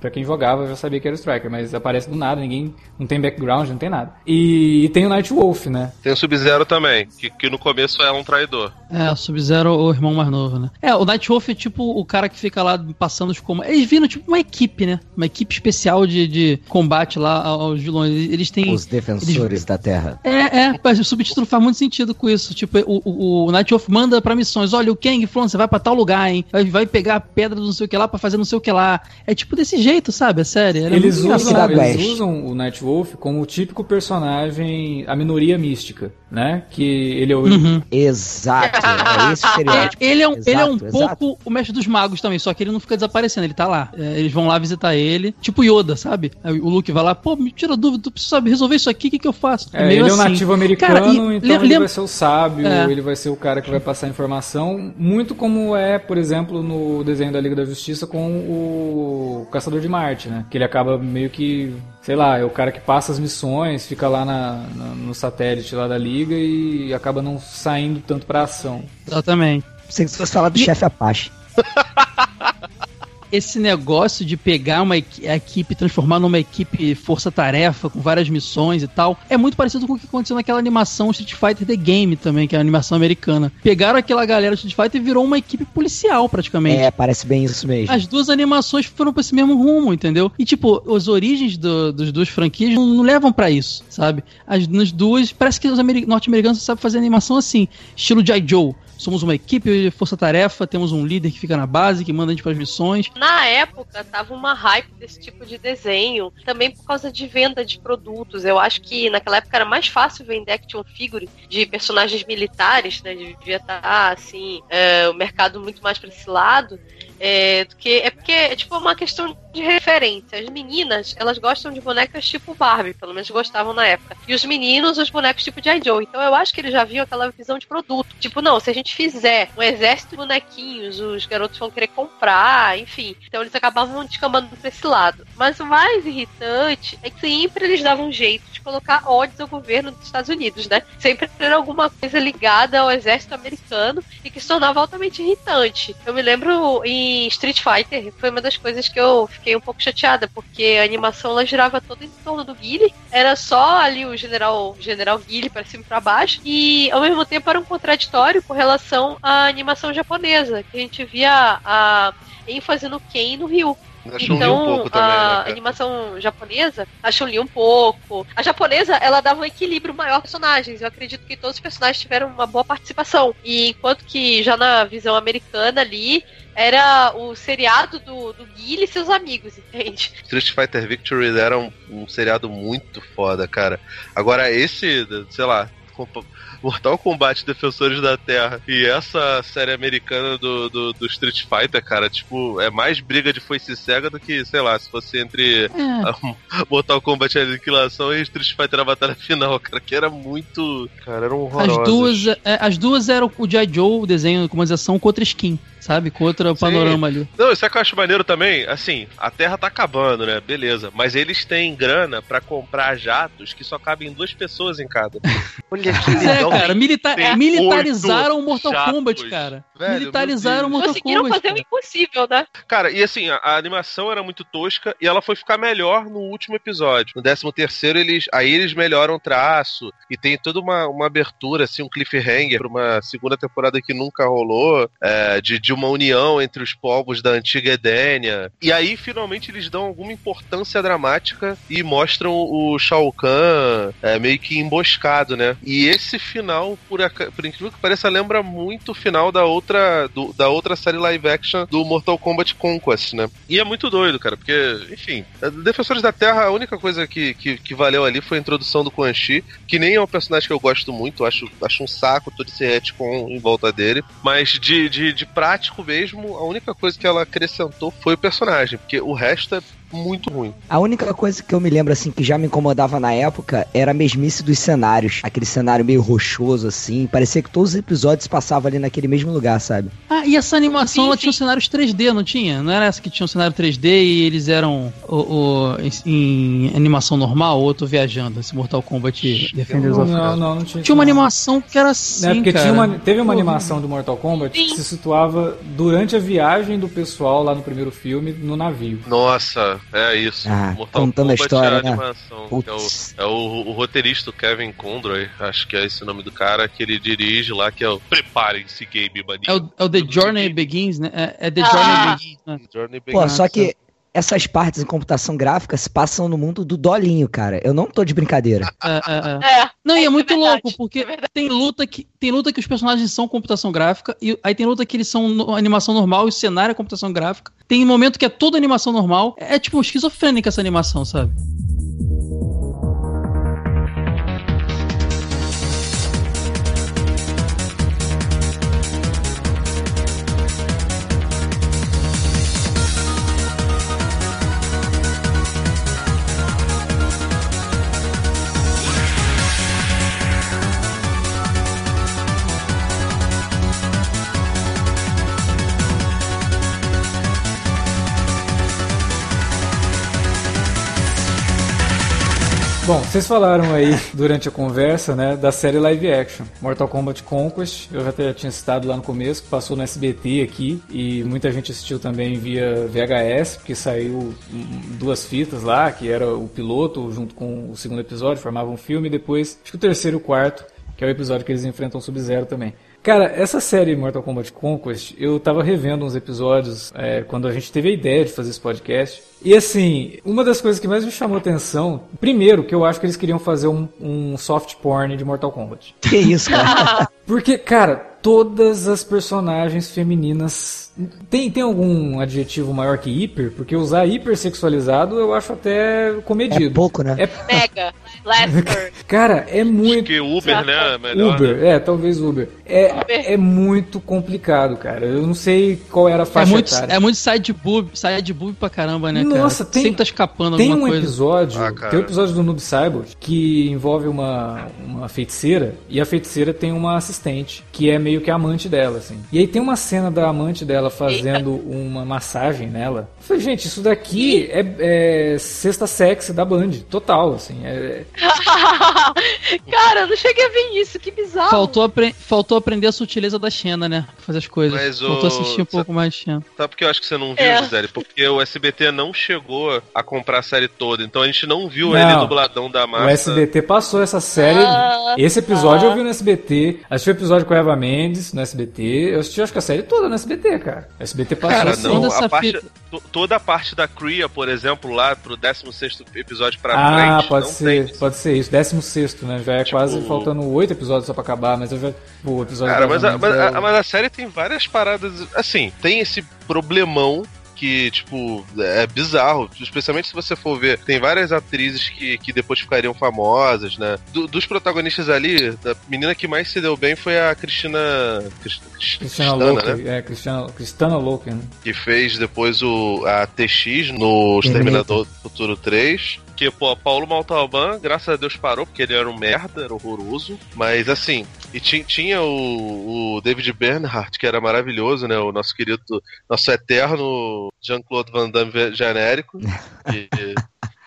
para quem jogava já sabia que era o Striker, mas aparece do nada, ninguém não tem background, não tem nada. E, e tem o Night Wolf, né? Tem o Sub-Zero também, que, que no começo é um traidor. É, o Sub-Zero o irmão mais novo, né? É, o Night Wolf é tipo o cara que fica lá passando os comandos. Eles viram tipo uma equipe, né? Uma equipe especial de, de combate lá aos vilões. Eles têm. Os defensores eles... da Terra. É, é, mas o subtítulo faz muito sentido com isso. Tipo, o, o, o Night Wolf manda pra missões: olha, o Kang, falando, você vai pra tal lugar, hein? Vai, vai pegar a pedra do não sei o que lá pra fazer não sei sei o que lá. É tipo desse jeito, sabe? É sério. Eles, usam, eles usam o Nightwolf como o típico personagem, a minoria mística, né? Que ele é o. Uhum. Exato. É esse estereótipo. Ele é um, exato, ele é um pouco o mestre dos magos também, só que ele não fica desaparecendo, ele tá lá. É, eles vão lá visitar ele, tipo Yoda, sabe? o Luke vai lá, pô, me tira dúvida, tu precisa resolver isso aqui, o que, que eu faço? É, é ele assim. é um assim. nativo americano, cara, e, então ele vai ser o sábio, é. ele vai ser o cara que vai passar informação, muito como é, por exemplo, no desenho da Liga da Justiça com o Caçador de Marte, né? Que ele acaba meio que, sei lá, é o cara que passa as missões, fica lá na, na no satélite lá da Liga e acaba não saindo tanto pra ação. Exatamente. Pensei que você fosse falar do e... chefe Apache. esse negócio de pegar uma equipe transformar numa equipe força-tarefa com várias missões e tal, é muito parecido com o que aconteceu naquela animação Street Fighter The Game também, que é a animação americana. Pegaram aquela galera do Street Fighter e virou uma equipe policial praticamente. É, parece bem isso mesmo. As duas animações foram pra esse mesmo rumo, entendeu? E tipo, as origens do, dos duas franquias não, não levam para isso, sabe? As, nas duas, parece que os norte-americanos sabem fazer animação assim, estilo J. Joe somos uma equipe de força-tarefa, temos um líder que fica na base, que manda a gente para as missões. Na época, tava uma hype desse tipo de desenho, também por causa de venda de produtos. Eu acho que naquela época era mais fácil vender action figure de personagens militares, né? Devia estar, tá, assim, é, o mercado muito mais para esse lado. É, do que, é porque é tipo uma questão de referência. As meninas, elas gostam de bonecas tipo Barbie, pelo menos gostavam na época. E os meninos, os bonecos tipo J. Joe. Então eu acho que eles já viam aquela visão de produto. Tipo, não, se a gente fizer um exército de bonequinhos, os garotos vão querer comprar, enfim. Então eles acabavam descambando pra esse lado. Mas o mais irritante é que sempre eles davam um jeito de colocar ódios ao governo dos Estados Unidos, né? Sempre era alguma coisa ligada ao exército americano e que se tornava altamente irritante. Eu me lembro em Street Fighter foi uma das coisas que eu fiquei um pouco chateada, porque a animação ela girava toda em torno do Guile. Era só ali o General, General Guile para cima e pra baixo. E ao mesmo tempo era um contraditório com relação à animação japonesa, que a gente via a ênfase no Ken e no Ryu. A Então, um pouco também, a né, animação japonesa, a Chun-Li um pouco. A japonesa, ela dava um equilíbrio maior aos personagens. Eu acredito que todos os personagens tiveram uma boa participação. E enquanto que já na visão americana ali, era o seriado do, do Guile e seus amigos, entende? Street Fighter Victory era um, um seriado muito foda, cara. Agora, esse, sei lá, Mortal Kombat Defensores da Terra e essa série americana do, do, do Street Fighter, cara, tipo, é mais briga de foice cega do que, sei lá, se fosse entre É, Mortal Kombat Aniquilação e Street Fighter a Batalha Final, cara, que era muito. Cara, eram as horrorosos. duas, é, as duas eram o G.I. Joe, o desenho com ação com outra skin, sabe? Com outro panorama ali. Não, isso é que eu acho maneiro também, assim, a Terra tá acabando, né? Beleza. Mas eles têm grana pra comprar jatos que só cabem duas pessoas em cada. Olha que Pois é, cara, milita militarizaram o Mortal jatos, Kombat, cara. velho, militarizaram o Mortal Conseguiram Kombat. fazer o cara. impossível, né? Cara, e assim, a, a animação era muito tosca e ela foi ficar melhor no último episódio. No décimo terceiro, eles, aí eles melhoram o traço e tem toda uma, uma abertura, assim, um cliffhanger pra uma segunda temporada que nunca rolou, é, de, de uma união entre os povos da antiga Edênia. E aí, finalmente, eles dão alguma importância dramática e mostram o Shao Kahn é, meio que emboscado, né? E esse final, por, por incrível que pareça, lembra muito o final da outra, do- da outra série live action do Mortal Kombat Conquest, né? E é muito doido, cara, porque, enfim, Defensores da Terra, a única coisa que, que, que valeu ali foi a introdução do Quan Chi, que nem é um personagem que eu gosto muito, acho, acho um saco todo esse retcon em volta dele, mas de, de, de prático mesmo, a única coisa que ela acrescentou foi o personagem, porque o resto é muito ruim. A única coisa que eu me lembro, assim, que já me incomodava na época era a mesmice dos cenários. Aquele cenário meio rochoso, assim. Parecia que todos os episódios passavam ali naquele mesmo lugar, sabe? Ah, e essa animação Sim, ela sim. tinha cenários 3D, não tinha? Não era essa que tinha um cenário 3D e eles eram o, o- em, animação normal ou eu tô viajando? Esse Mortal Kombat Defenders of Não, não, não tinha. Tinha uma não. animação que era assim, É, porque cara. tinha uma- teve uma Pô, animação do Mortal Kombat que Sim. se situava durante a viagem do pessoal lá no primeiro filme no navio. Nossa, é isso. Ah, contando a história, é a né? animação. que É, o, é o, o roteirista o Kevin Condroy, acho que é esse o nome do cara, que ele dirige lá, que é o Preparem-se Game Mania. É o, é o The Journey Begins, né? É, é The Ah. Journey Begins, né? Journey Pô, Begins. só que essas partes em computação gráfica se passam no mundo do dolinho, cara. Eu não tô de brincadeira. É, é, é. É. Não, e é isso muito verdade, louco, porque é verdade. tem luta que tem luta que os personagens são computação gráfica e aí tem luta que eles são no- animação normal e o cenário é computação gráfica. Tem momento que é toda animação normal. É, tipo esquizofrênica essa animação, sabe? Bom, vocês falaram aí durante a conversa, né, da série live action, Mortal Kombat Conquest. Eu já tinha citado lá no começo, que passou no SBT aqui e muita gente assistiu também via VHS, porque saiu duas fitas lá, que era o piloto junto com o segundo episódio, formavam um filme e depois, acho que o terceiro e o quarto, que é o episódio que eles enfrentam o Sub-Zero também. Cara, essa série Mortal Kombat Conquest, eu tava revendo uns episódios é, quando a gente teve a ideia de fazer esse podcast. E assim, uma das coisas que mais me chamou atenção, primeiro, que eu acho que eles queriam fazer um, um soft porn de Mortal Kombat. Que isso, cara? Porque, cara, todas as personagens femininas. Tem, tem algum adjetivo maior que hiper? Porque usar hipersexualizado eu acho até comedido. É pouco, né? É- Mega, cara, é Acho muito. que Uber, né? é Melhor, Uber, né? é, talvez Uber. É, é muito complicado, cara. Eu não sei qual era a É faixa muito, etária. é muito side boob, side boob pra caramba, né, cara? Nossa, tem- Sempre tá escapando Tem alguma um coisa. episódio, Ah, tem um episódio do Noob Saibot que envolve uma, uma feiticeira e a feiticeira tem uma assistente que é meio que a amante dela, assim. E aí tem uma cena da amante dela fazendo uma massagem nela. Eu falei, gente, isso daqui é, é sexta sexy da Band, total, assim. É, Cara, eu não cheguei a ver isso, que bizarro. Faltou, apre- faltou aprender a sutileza da Xena, né? Pra fazer as coisas. Mas o- Faltou assistir um pouco mais de Xena. Sabe por que eu acho que você não viu, É. Gisele? Porque o SBT não chegou a comprar a série toda, então a gente não viu Não. ele dubladão da o massa. SBT passou essa série. Ah, esse episódio ah. eu vi no SBT, assisti o episódio com a Eva Mendes no SBT. Eu assisti acho que a série toda no SBT, cara. O SBT passou Cara, assim. Toda não, essa a parte, toda a parte da Cria, por exemplo, lá pro 16 episódio pra Ah, frente. pode não ser, tem. pode ser isso. 16, né? Já é Tipo- quase faltando oito episódios só pra acabar, mas eu já. O episódio Cara, mas a, mas, a, é o- mas a série tem várias paradas. Assim, tem esse problemão que, tipo, é bizarro. Especialmente se você for ver. Tem várias atrizes que, que depois ficariam famosas, né? Do- dos protagonistas ali, a menina que mais se deu bem foi a Cristina. Crist- Crist- Cristiana Cristana, Loken, né? é, Cristiana, Cristana Loken, né? Que fez depois o, a TX no Exterminador do Futuro 3. Que, pô, Paulo Maltalban, graças a Deus, parou, porque ele era um merda, era horroroso. Mas, assim, e ti- tinha o, o David Bernhardt, que era maravilhoso, né? O nosso querido, nosso eterno Jean-Claude Van Damme genérico. que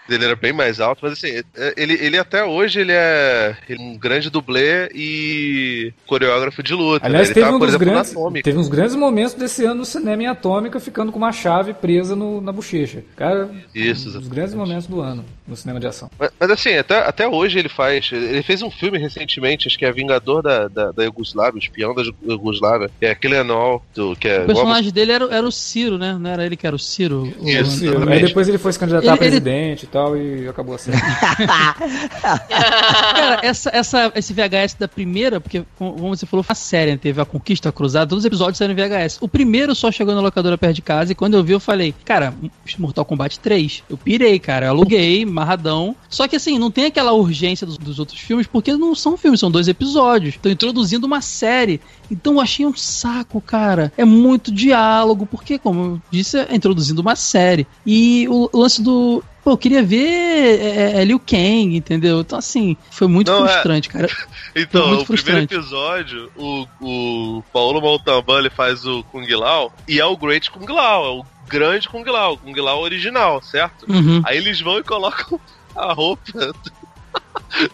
ele era bem mais alto, mas assim, é- ele, ele até hoje ele é ele é um grande dublê e coreógrafo de luta. Aliás, né? Ele teve, tava, um exemplo, grandes, teve uns grandes momentos desse ano no cinema em Atômica, ficando com uma chave presa no- na bochecha. Cara, Isso, um dos grandes momentos do ano no cinema de ação. Mas, mas, assim, até, até hoje ele faz. Ele fez um filme recentemente, acho que é Vingador da, da, da Iugoslávia, o espião da Iugoslávia, que é aquele anual do, que é O personagem dele era, era o Ciro, né? Não era ele que era o Ciro? O- Isso. Sim, Exatamente. Aí depois ele foi se candidatar Ele- a presidente e tal, e acabou a série. Cara, essa, essa, esse VHS da primeira, porque, como você falou, foi a série, né? teve a Conquista a Cruzada, todos os episódios saíram em VHS. O primeiro só chegou na locadora perto de casa, e quando eu vi, eu falei, cara, Mortal Kombat 3. Eu pirei, cara, eu aluguei, marradão. Só que assim, não tem aquela urgência dos, dos outros filmes, porque não são filmes, são dois episódios. Estão introduzindo uma série. Então eu achei um saco, cara. É muito diálogo, porque, como eu disse, é introduzindo uma série. E o, o lance do. Pô, eu queria ver é, é, Liu Kang, entendeu? Então, assim, foi muito Não, é. frustrante, cara. Então, o primeiro frustrante. episódio, o, o Paulo Maltamban ele faz o Kung Lao, e é o Great Kung Lao, é o grande Kung Lao, Kung Lao original, certo? Uhum. Aí eles vão e colocam a roupa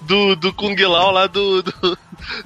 do, do Kung Lao lá do, do,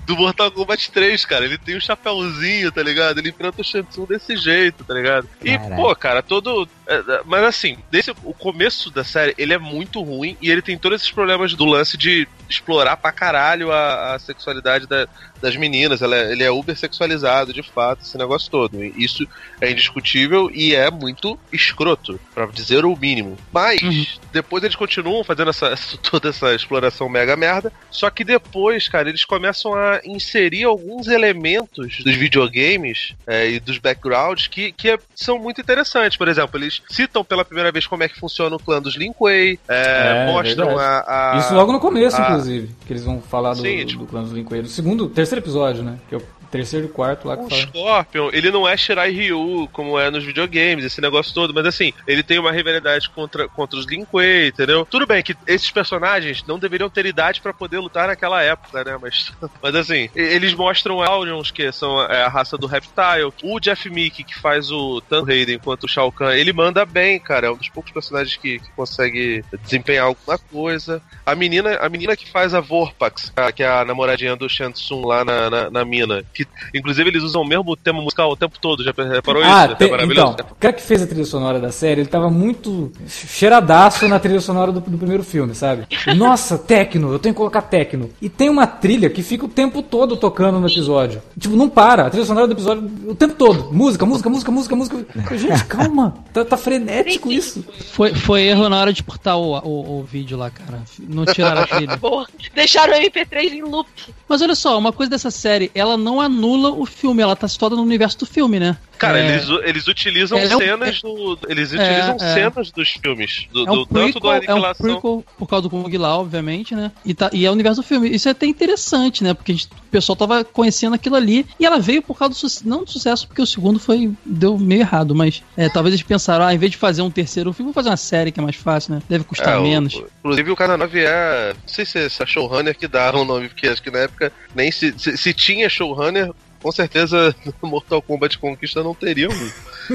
do Mortal Kombat 3, cara. Ele tem um chapéuzinho, tá ligado? Ele enfrenta o Shang Tsung desse jeito, tá ligado? E, Caraca. pô, cara, todo. é, é, Mas assim, desse, o começo da série, ele é muito ruim e ele tem todos esses problemas do lance de explorar pra caralho a, a sexualidade da- das meninas. Ela é- ele é uber sexualizado, de fato, esse negócio todo. Isso é indiscutível e é muito escroto, pra dizer o mínimo. Mas, Uhum. depois eles continuam fazendo essa, toda essa exploração mega merda. Só que depois, cara, eles começam a inserir alguns elementos dos videogames é, e dos backgrounds que, que é- são muito interessantes. Por exemplo, eles citam pela primeira vez como é que funciona o clã dos Lin Kuei, é, É, mostram a, a- Isso logo no começo, ah. inclusive, que eles vão falar do, Sim, do, tipo- do clã dos Lin Kuei. Do segundo, terceiro episódio, né? Que é o terceiro e quarto lá que O fala. Scorpion, ele não é Shirai Ryu, como é nos videogames, esse negócio todo, mas assim, ele tem uma rivalidade contra, contra os Lin Kuei, entendeu? Tudo bem que esses personagens não deveriam ter idade pra poder lutar naquela época, né? Mas, mas assim, eles mostram Aurions, que são é, a raça do Reptile. O Jeff Mickey, que faz o Tan Hayden enquanto o Shao Kahn, ele manda bem, cara. É um dos poucos personagens que, que consegue desempenhar alguma coisa. A menina, a menina que faz a Vorpax, a- que é a namoradinha do Shang Tsung lá na, na, na mina. Que, inclusive, eles usam o mesmo tema musical o tempo todo. Já reparou Ah, isso? te- É maravilhoso. então, o cara que fez a trilha sonora da série, ele tava muito cheiradaço na trilha sonora do, do primeiro filme, sabe? Nossa, tecno, eu tenho que colocar tecno. E tem uma trilha que fica o tempo todo tocando no episódio. Tipo, não para, a trilha sonora do episódio o tempo todo. Música, música, música, música, música. Gente, calma, tá, tá frenético isso. Foi, foi erro na hora de portar o, o, o vídeo lá, cara. Não tiraram a trilha. Boa. Deixaram o MP3 em loop. Mas olha só, uma coisa dessa série, ela não anula o filme, ela tá situada no universo do filme, né? Cara, É- eles, eles utilizam É, é cenas do. Eles utilizam é. cenas dos filmes. Do, É um do- tanto da prequel, é um aniquilação. prequel por causa do Kung Lao, obviamente, né? E, tá, e é o universo do filme. Isso é até interessante, né? Porque a gente- o pessoal tava conhecendo aquilo ali. E ela veio por causa do sucesso. Não do sucesso, porque o segundo foi. deu meio errado. Mas é, talvez eles pensaram, ah, em vez de fazer um terceiro filme, vou fazer uma série que é mais fácil, né? Deve custar É, menos. o- inclusive o Cara 9 é. Não sei se é se é showrunner que dá o nome, porque acho que na época nem se, se, se tinha showrunner, com certeza Mortal Kombat Conquista não teriam.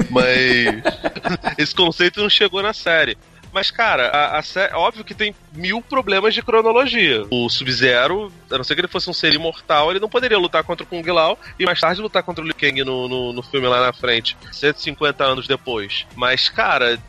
Mas esse conceito não chegou na série. Mas, cara, a, a sé- óbvio que tem mil problemas de cronologia. O Sub-Zero, a não ser que ele fosse um ser imortal, ele não poderia lutar contra o Kung Lao e mais tarde lutar contra o Liu Kang no, no, no filme lá na frente, 150 anos depois. Mas, cara,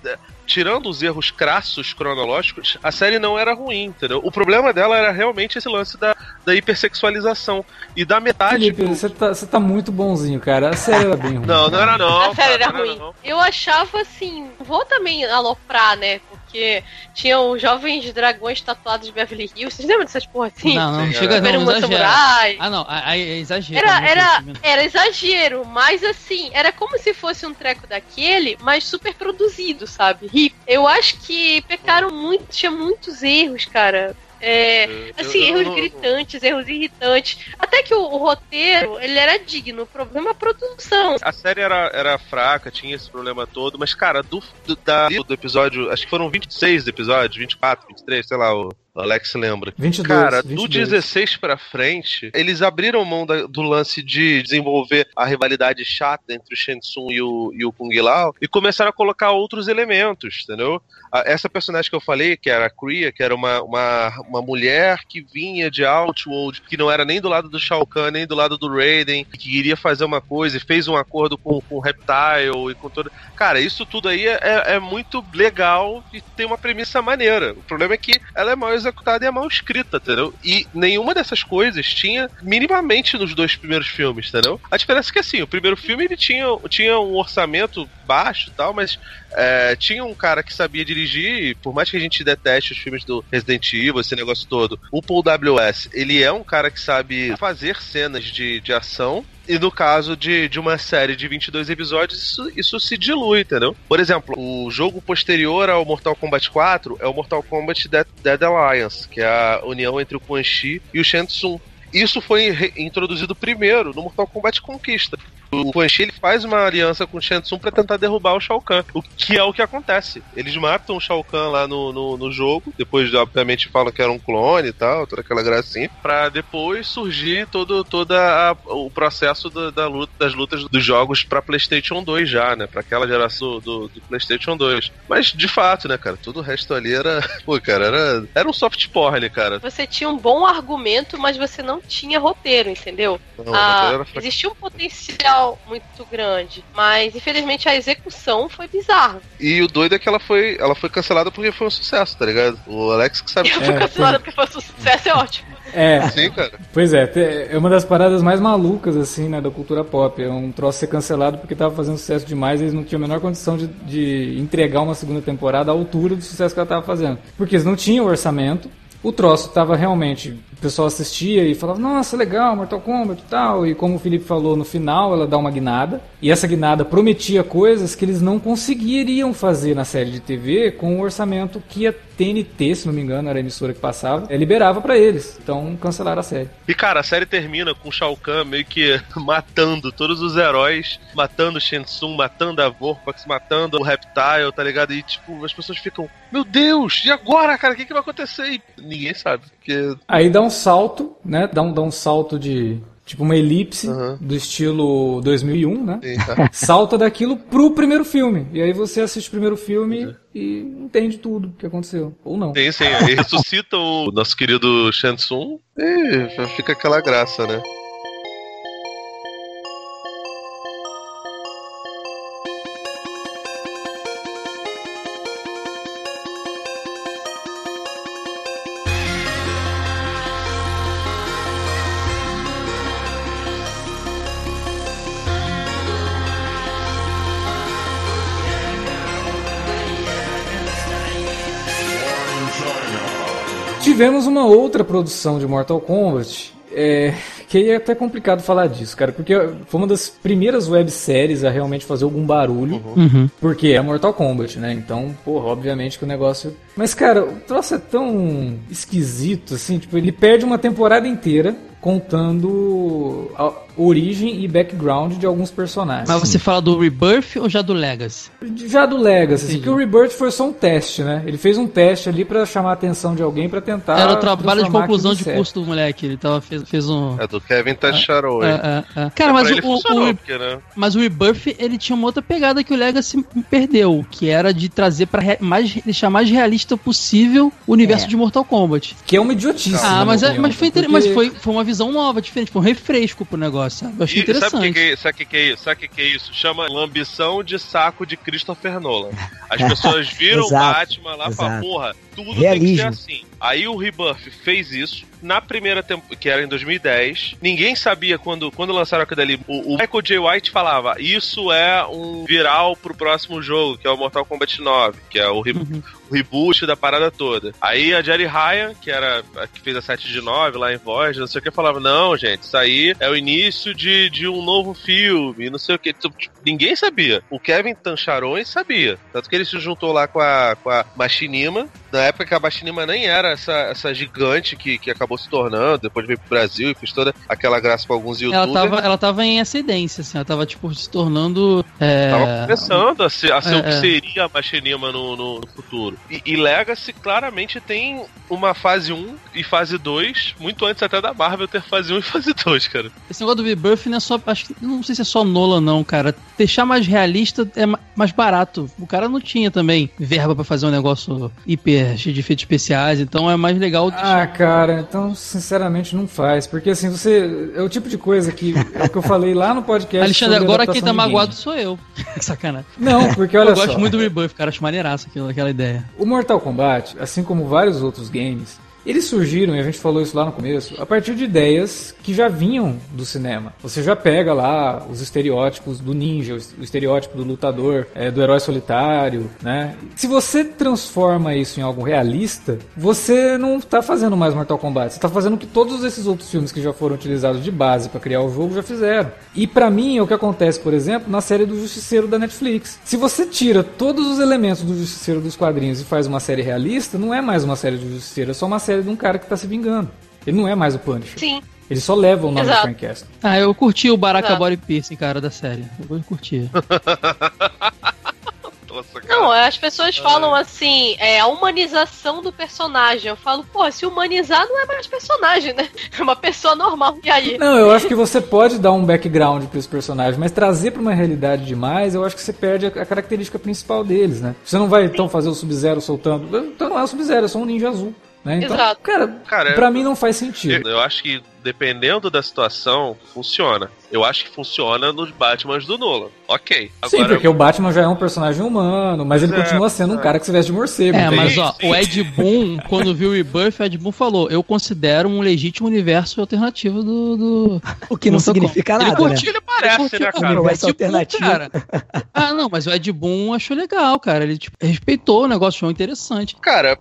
tirando os erros crassos cronológicos, a série não era ruim, entendeu? O problema dela era realmente esse lance da, da hipersexualização. E da metade. Felipe, você tá, você tá muito bonzinho, cara. A série era bem ruim. Não, não era não. A série era ruim. não. Eu achava assim, vou também aloprar, né? Porque tinham os jovens dragões tatuados de Beverly Hills. Vocês lembram dessas porra assim? Não, não, chega não, não samurai. Ah, não, aí é exagero. Era, né, era, era exagero, mas assim, era como se fosse um treco daquele, mas super produzido, sabe? E eu acho que pecaram muito, tinha muitos erros, cara. É, Eu- assim, eu- eu erros não- gritantes, erros irritantes. Até que o, o roteiro, ele era digno. O problema é a produção. A série era, era fraca, tinha esse problema todo, mas, cara, do, do, da- do episódio. Acho que foram 26 episódios, 24, 23, sei lá, o Alex lembra. 22, Cara, do 22. 16 pra frente, eles abriram mão da- do lance de desenvolver a rivalidade chata entre o Shen Tsung e o, e o Kung Lao e começaram a colocar outros elementos, entendeu? Essa personagem que eu falei, que era a Kriya, que era uma, uma, uma mulher que vinha de Outworld, que não era nem do lado do Shao Kahn, nem do lado do Raiden, que queria fazer uma coisa e fez um acordo com, com o Reptile e com todo. Cara, isso tudo aí é, é muito legal e tem uma premissa maneira. O problema é que ela é mal executada e é mal escrita, entendeu? E nenhuma dessas coisas tinha minimamente nos dois primeiros filmes, entendeu? A diferença é que assim, o primeiro filme ele tinha, tinha um orçamento baixo tal, mas é, tinha um cara que sabia dirigir, e por mais que a gente deteste os filmes do Resident Evil, esse negócio todo, o Paul W.S., ele é um cara que sabe fazer cenas de, de ação, e no caso de, de uma série de 22 episódios, isso, isso se dilui, entendeu? Por exemplo, o jogo posterior ao Mortal Kombat 4 é o Mortal Kombat Dead, Dead Alliance, que é a união entre o Quan Chi e o Shang Tsung. Isso foi introduzido primeiro no Mortal Kombat Conquista. O Quan Chi ele faz uma aliança com o Shang Tsung pra tentar derrubar o Shao Kahn, o que é o que acontece. Eles matam o Shao Kahn lá no, no, no jogo, depois obviamente falam que era um clone e tal, toda aquela gracinha, pra depois surgir todo toda a- o processo da, da luta, das lutas dos jogos pra PlayStation 2 já, né, Pra aquela geração do, do PlayStation 2. Mas de fato, né, cara, tudo o resto ali era, pô, cara, era era um soft porn, cara. Você tinha um bom argumento, mas você não tinha roteiro, entendeu? Não, Ah, existia um potencial muito grande, mas infelizmente a execução foi bizarra. E o doido é que ela foi, ela foi cancelada porque foi um sucesso, tá ligado? O Alex que sabe. Eu fui É, cancelada porque foi um sucesso, é ótimo. É, Sim, cara. pois é, é uma das paradas mais malucas, assim, né, da cultura pop. É um troço ser cancelado porque tava fazendo sucesso demais e eles não tinham a menor condição de, de entregar uma segunda temporada à altura do sucesso que ela tava fazendo. Porque eles não tinham orçamento, o troço tava realmente. O pessoal assistia e falava, nossa, legal, Mortal Kombat e tal. E como o Felipe falou, no final ela dá uma guinada. E essa guinada prometia coisas que eles não conseguiriam fazer na série de TV com o orçamento que a TNT, se não me engano, era a emissora que passava, eh, liberava pra eles. Então cancelaram a série. E cara, a série termina com o Shao Kahn meio que matando todos os heróis, matando o Shensung, matando a Vorpax, matando o Reptile, tá ligado? E tipo, as pessoas ficam, meu Deus, e agora, cara, o que, que vai acontecer? E ninguém sabe, porque Aí dá um salto, né? Dá um, dá um salto de. Tipo uma elipse Uhum. do estilo 2001, né? Tá. Salta daquilo pro primeiro filme. E aí você assiste o primeiro filme e entende tudo que aconteceu. Ou não. Sim, sim. Aí ressuscita o nosso querido Shansung e fica aquela graça, né? Tivemos uma outra produção de Mortal Kombat. É, que é até complicado falar disso, cara, porque foi uma das primeiras webséries a realmente fazer algum barulho. Uhum. Porque é Mortal Kombat, né? Então, porra, obviamente que o negócio. Mas, cara, o troço é tão esquisito, assim, tipo, ele perde uma temporada inteira contando a origem e background de alguns personagens. Mas você fala do Rebirth ou já do Legacy? Já do Legacy, assim, Entendi. que o Rebirth foi só um teste, né? Ele fez um teste ali pra chamar a atenção de alguém pra tentar. Era o trabalho de conclusão de curso do moleque. Ele tava, fez, fez um. É do Kevin Tacharo. É, é, é. Cara, mas pra o, o- porque, né? mas o Rebirth ele tinha uma outra pegada que o Legacy perdeu, que era de trazer para mais deixar mais realista possível o universo É. de Mortal Kombat. Que é uma idiotice. Ah, mas, é- mas, foi, inter- porque- mas foi, foi uma visão nova, diferente, foi um refresco pro negócio. negócio, sabe? Eu achei E sabe o interessante. que, que, é- sabe o que, que é isso? Sabe o que, que é isso? Chama lambição de saco de Christopher Nolan. As pessoas viram Batman lá e exato. porra, tudo tem que Realismo. ser assim. Aí o Rebirth fez isso na primeira temporada, que era em 2010. Ninguém sabia quando, quando lançaram aquilo ali. O, o Michael J. White falava: Isso é um viral pro próximo jogo, que é o Mortal Kombat 9, que é o, re- Uhum. O reboot da parada toda. Aí a Jerry Ryan, que era a que fez a 7 de 9 lá em voz, não sei o que, falava: Não, gente, isso aí é o início de, de um novo filme, não sei o que. Ninguém sabia. O Kevin Tancharone sabia. Tanto que ele se juntou lá com a, com a Machinima. Na época que a Machinima nem era essa, essa gigante que, que acabou se tornando, depois veio pro Brasil e fez toda aquela graça com alguns Ela youtubers. tava, ela tava em ascendência, assim, ela tava, tipo, se tornando. É... Tava começando a ser, a ser É, o que é. seria a Machinima no, no, no futuro. E, e Legacy claramente tem uma fase 1 e fase 2, muito antes até da Marvel ter fase 1 e fase 2, cara. Esse negócio do Rebirth não é só. Acho que. Não sei se é só Nolan, não, cara. Deixar mais realista é ma- mais barato. O cara não tinha também verba pra fazer um negócio hiper cheio de efeitos especiais, então é mais legal deixar. Ah, cara, então sinceramente não faz. Porque assim, você. É o tipo de coisa que. É o que eu falei lá no podcast. Alexandre, agora quem tá magoado sou eu. Sacanagem. Não, porque olha eu só. gosto muito do Rebirth, cara. Acho maneiraço aquilo, aquela ideia. O Mortal Kombat, assim como vários outros games, eles surgiram, e a gente falou isso lá no começo, a partir de ideias que já vinham do cinema. Você já pega lá os estereótipos do ninja, o estereótipo do lutador, é, do herói solitário, né? Se você transforma isso em algo realista, você não tá fazendo mais Mortal Kombat, você tá fazendo o que todos esses outros filmes que já foram utilizados de base para criar o jogo já fizeram. E pra mim é o que acontece, por exemplo, na série do Justiceiro da Netflix. Se você tira todos os elementos do Justiceiro dos quadrinhos e faz uma série realista, não é mais uma série do Justiceiro, é só uma série de um cara que tá se vingando. Ele não é mais o Punisher. Sim. Ele só leva o nome Exato. do Frank Castle. Ah, eu curti o Baraka Exato. Body Piercing, cara, da série. Eu curti. Nossa. Não, as pessoas falam assim, é a humanização do personagem. Eu falo, pô, se humanizar não é mais personagem, né? É uma pessoa normal. E aí? Não, eu acho que você pode dar um background para esse personagem, mas trazer para uma realidade demais, eu acho que você perde a a característica principal deles, né? Você não vai então fazer o Sub-Zero soltando. Então não é o Sub-Zero, é só um ninja azul. Né? Então, Exato. cara, Cara, pra eu- mim não faz sentido. Eu acho que dependendo da situação, funciona. Eu acho que funciona nos Batmans do Nolan. Ok. Sim, porque o Batman já é um personagem humano, mas ele É, continua sendo um é. cara que se veste de morcego. É, entende? mas ó, o Ed Boon, quando viu o Rebirth, o Ed Boon falou: Eu considero um legítimo universo alternativo do. do... O que não Mortal significa nada, Ele né? curtiu, Ele parece, curtiu, né, cara? o Universo alternativo. cara. Ah, não, mas o Ed Boon achou legal, cara. Ele tipo, respeitou o negócio, achou interessante. Cara,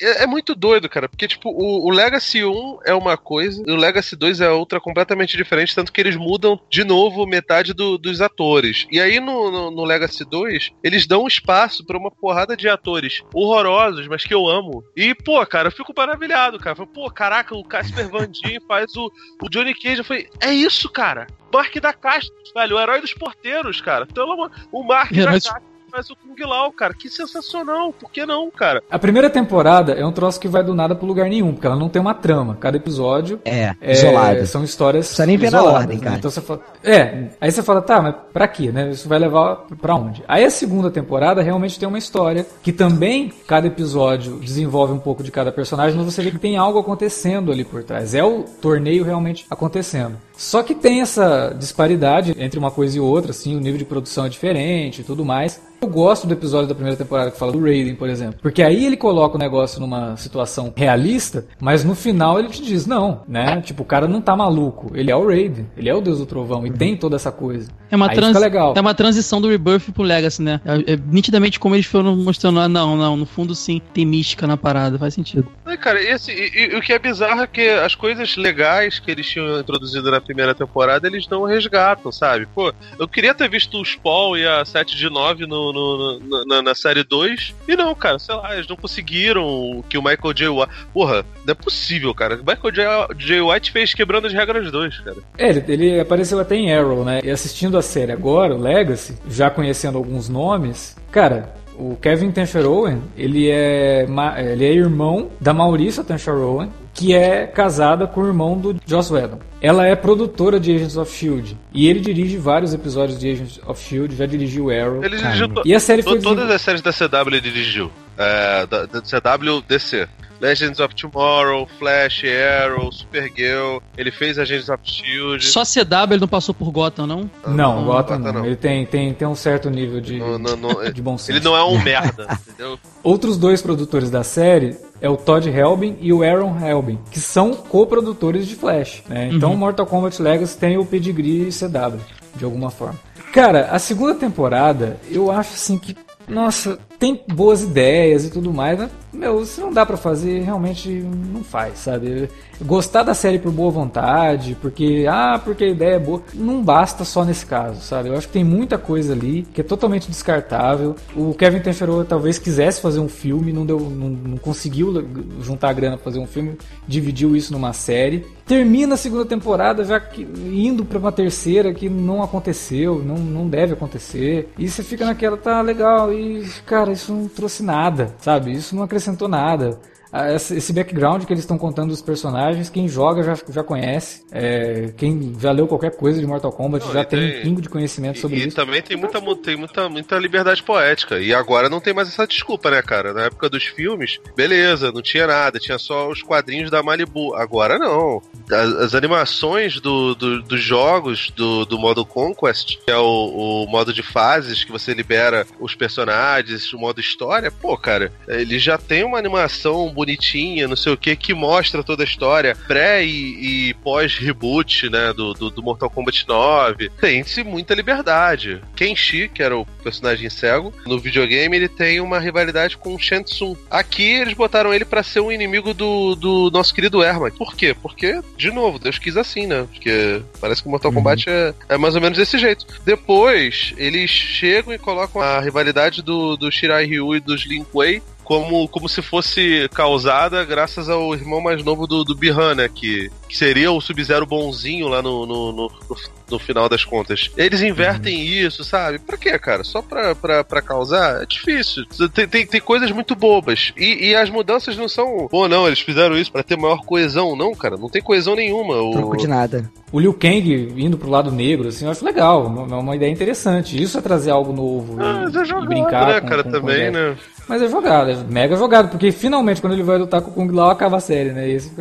é, é muito doido, cara, porque, tipo, o, o Legacy 1 é uma coisa e o Legacy 2 é outra completamente diferente, tanto que eles mudam de novo metade do- dos atores. E aí no, no, no Legacy 2, eles dão espaço pra uma porrada de atores horrorosos, mas que eu amo. E, pô, cara, eu fico maravilhado, cara. Falei, pô, caraca, o Casper Van Dien faz o, o Johnny Cage. Eu falei, é isso, cara. Mark da Castro, velho, o herói dos porteiros, cara. Então, o Mark da Castro faz o Kung Lao, cara. Que sensacional. Por que não, cara? A primeira temporada é um troço que vai do nada pro lugar nenhum, porque ela não tem uma trama. Cada episódio É, é, isolado. são histórias. Precisa nem ver na ordem, né? cara. Então você fala, é, aí você fala, tá, mas pra quê, né? Isso vai levar pra onde? Aí a segunda temporada realmente tem uma história que também cada episódio desenvolve um pouco de cada personagem, mas você vê que tem algo acontecendo ali por trás. É o torneio realmente acontecendo. Só que tem essa disparidade entre uma coisa e outra, assim, o nível de produção é diferente e tudo mais. Eu gosto do episódio da primeira temporada que fala do Raiden, por exemplo. Porque aí ele coloca o negócio numa situação realista, mas no final ele te diz, não, né? Tipo, o cara não tá maluco. Ele é o Raiden, ele é o Deus do Trovão, e tem toda essa coisa. É uma, trans... fica legal. é uma transição do Rebirth pro Legacy, né? É, é nitidamente como eles foram mostrando. Ah, não, não, no fundo sim, tem mística na parada, faz sentido. É, cara, e, assim, e- e o que é bizarro é que as coisas legais que eles tinham introduzido na primeira temporada, eles não resgatam, sabe? Pô, eu queria ter visto o Spawn e a 7 de 9 no, no- no- na, na série 2, e não, cara, sei lá, eles não conseguiram que o Michael J. White... Porra, não é possível, cara. O Michael J. White fez Quebrando as Regras 2, cara. É, ele, ele apareceu até em Arrow, né? E assistindo a série agora, o Legacy, já conhecendo alguns nomes, cara, o Kevin Tancherowen, ele é, ele é irmão da Maurícia Tancherowen, que é casada com o irmão do Joss Whedon. Ela é produtora de Agents of S.H.I.E.L.D. E ele dirige vários episódios de Agents of S.H.I.E.L.D., já dirigiu Arrow. Ele dirigiu E a série foi todas as séries da CW ele dirigiu. É, da, da CW DC. Legends of Tomorrow, Flash, Arrow, Supergirl. Ele fez Agents of Shield. Só CW ele não passou por Gotham, não? Não, não, Gotham Gotham não. não. Ele tem, tem, tem um certo nível de, Não, não, não. de bom senso. Ele não é um merda, entendeu? Outros dois produtores da série é o Todd Helbing e o Aaron Helbing, que são co-produtores de Flash. Né? Então Mortal Kombat Legacy tem o pedigree CW, de alguma forma. Cara, a segunda temporada, eu acho assim que, nossa, tem boas ideias e tudo mais, mas, meu, se não dá pra fazer, realmente não faz, sabe? Gostar da série por boa vontade, porque, ah, porque a ideia é boa, não basta só nesse caso, sabe? Eu acho que tem muita coisa ali que é totalmente descartável. O Kevin Tencheiro talvez quisesse fazer um filme, não, deu, não, não conseguiu juntar a grana pra fazer um filme, dividiu isso numa série. Termina a segunda temporada já que, indo pra uma terceira que não aconteceu, não, não deve acontecer. E você fica naquela, tá legal, e cara, isso não trouxe nada, sabe? Isso não acrescentou nada. Ah, esse background que eles estão contando dos personagens, quem joga já, já conhece. É, quem já leu qualquer coisa de Mortal Kombat Não, já e tem, tem- um pingo de conhecimento sobre e isso. também tem muita, mu- tem muita, muita liberdade poética. E agora não tem mais essa desculpa, né, cara? Na época dos filmes, beleza, não tinha nada, tinha só os quadrinhos da Malibu. Agora não. As, as animações do, do- dos jogos do, do modo Conquest, que é o, o modo de fases que você libera os personagens, o modo história, pô, cara, ele já tem uma animação bonitinha, não sei o que, que mostra toda a história pré e, e pós-reboot, né, do, do, do Mortal Kombat 9. Tem-se muita liberdade. Kenshi, que era o personagem cego, no videogame ele tem uma rivalidade com o Shang Aqui eles botaram ele pra ser um inimigo do, do nosso querido Ermac. Por quê? Porque, de novo, Deus quis assim, né? Porque parece que o Mortal Kombat é, é mais ou menos desse jeito. Depois, eles chegam e colocam a rivalidade do, do Shirai Ryu e dos Lin Kuei como, como se fosse causada graças ao irmão mais novo do, do Bihan, né? Que, que seria o Sub-Zero bonzinho lá no, no, no, no- no final das contas. Eles invertem isso, sabe? Pra quê, cara? Só pra, pra, pra causar? É difícil. Tem, tem, tem coisas muito bobas. E, e as mudanças não são. Pô, não, eles fizeram isso pra ter maior coesão. Não, cara, não tem coesão nenhuma. O- Troco de nada. O Liu Kang indo pro lado negro, assim, eu acho legal, é uma ideia interessante. Isso é trazer algo novo e, Ah, é e jogado, brincar né, com, cara, com- com também, ideias. né? Mas é jogado, é mega jogado, porque finalmente quando ele vai lutar com o Kung Lao acaba a série, né? E, esse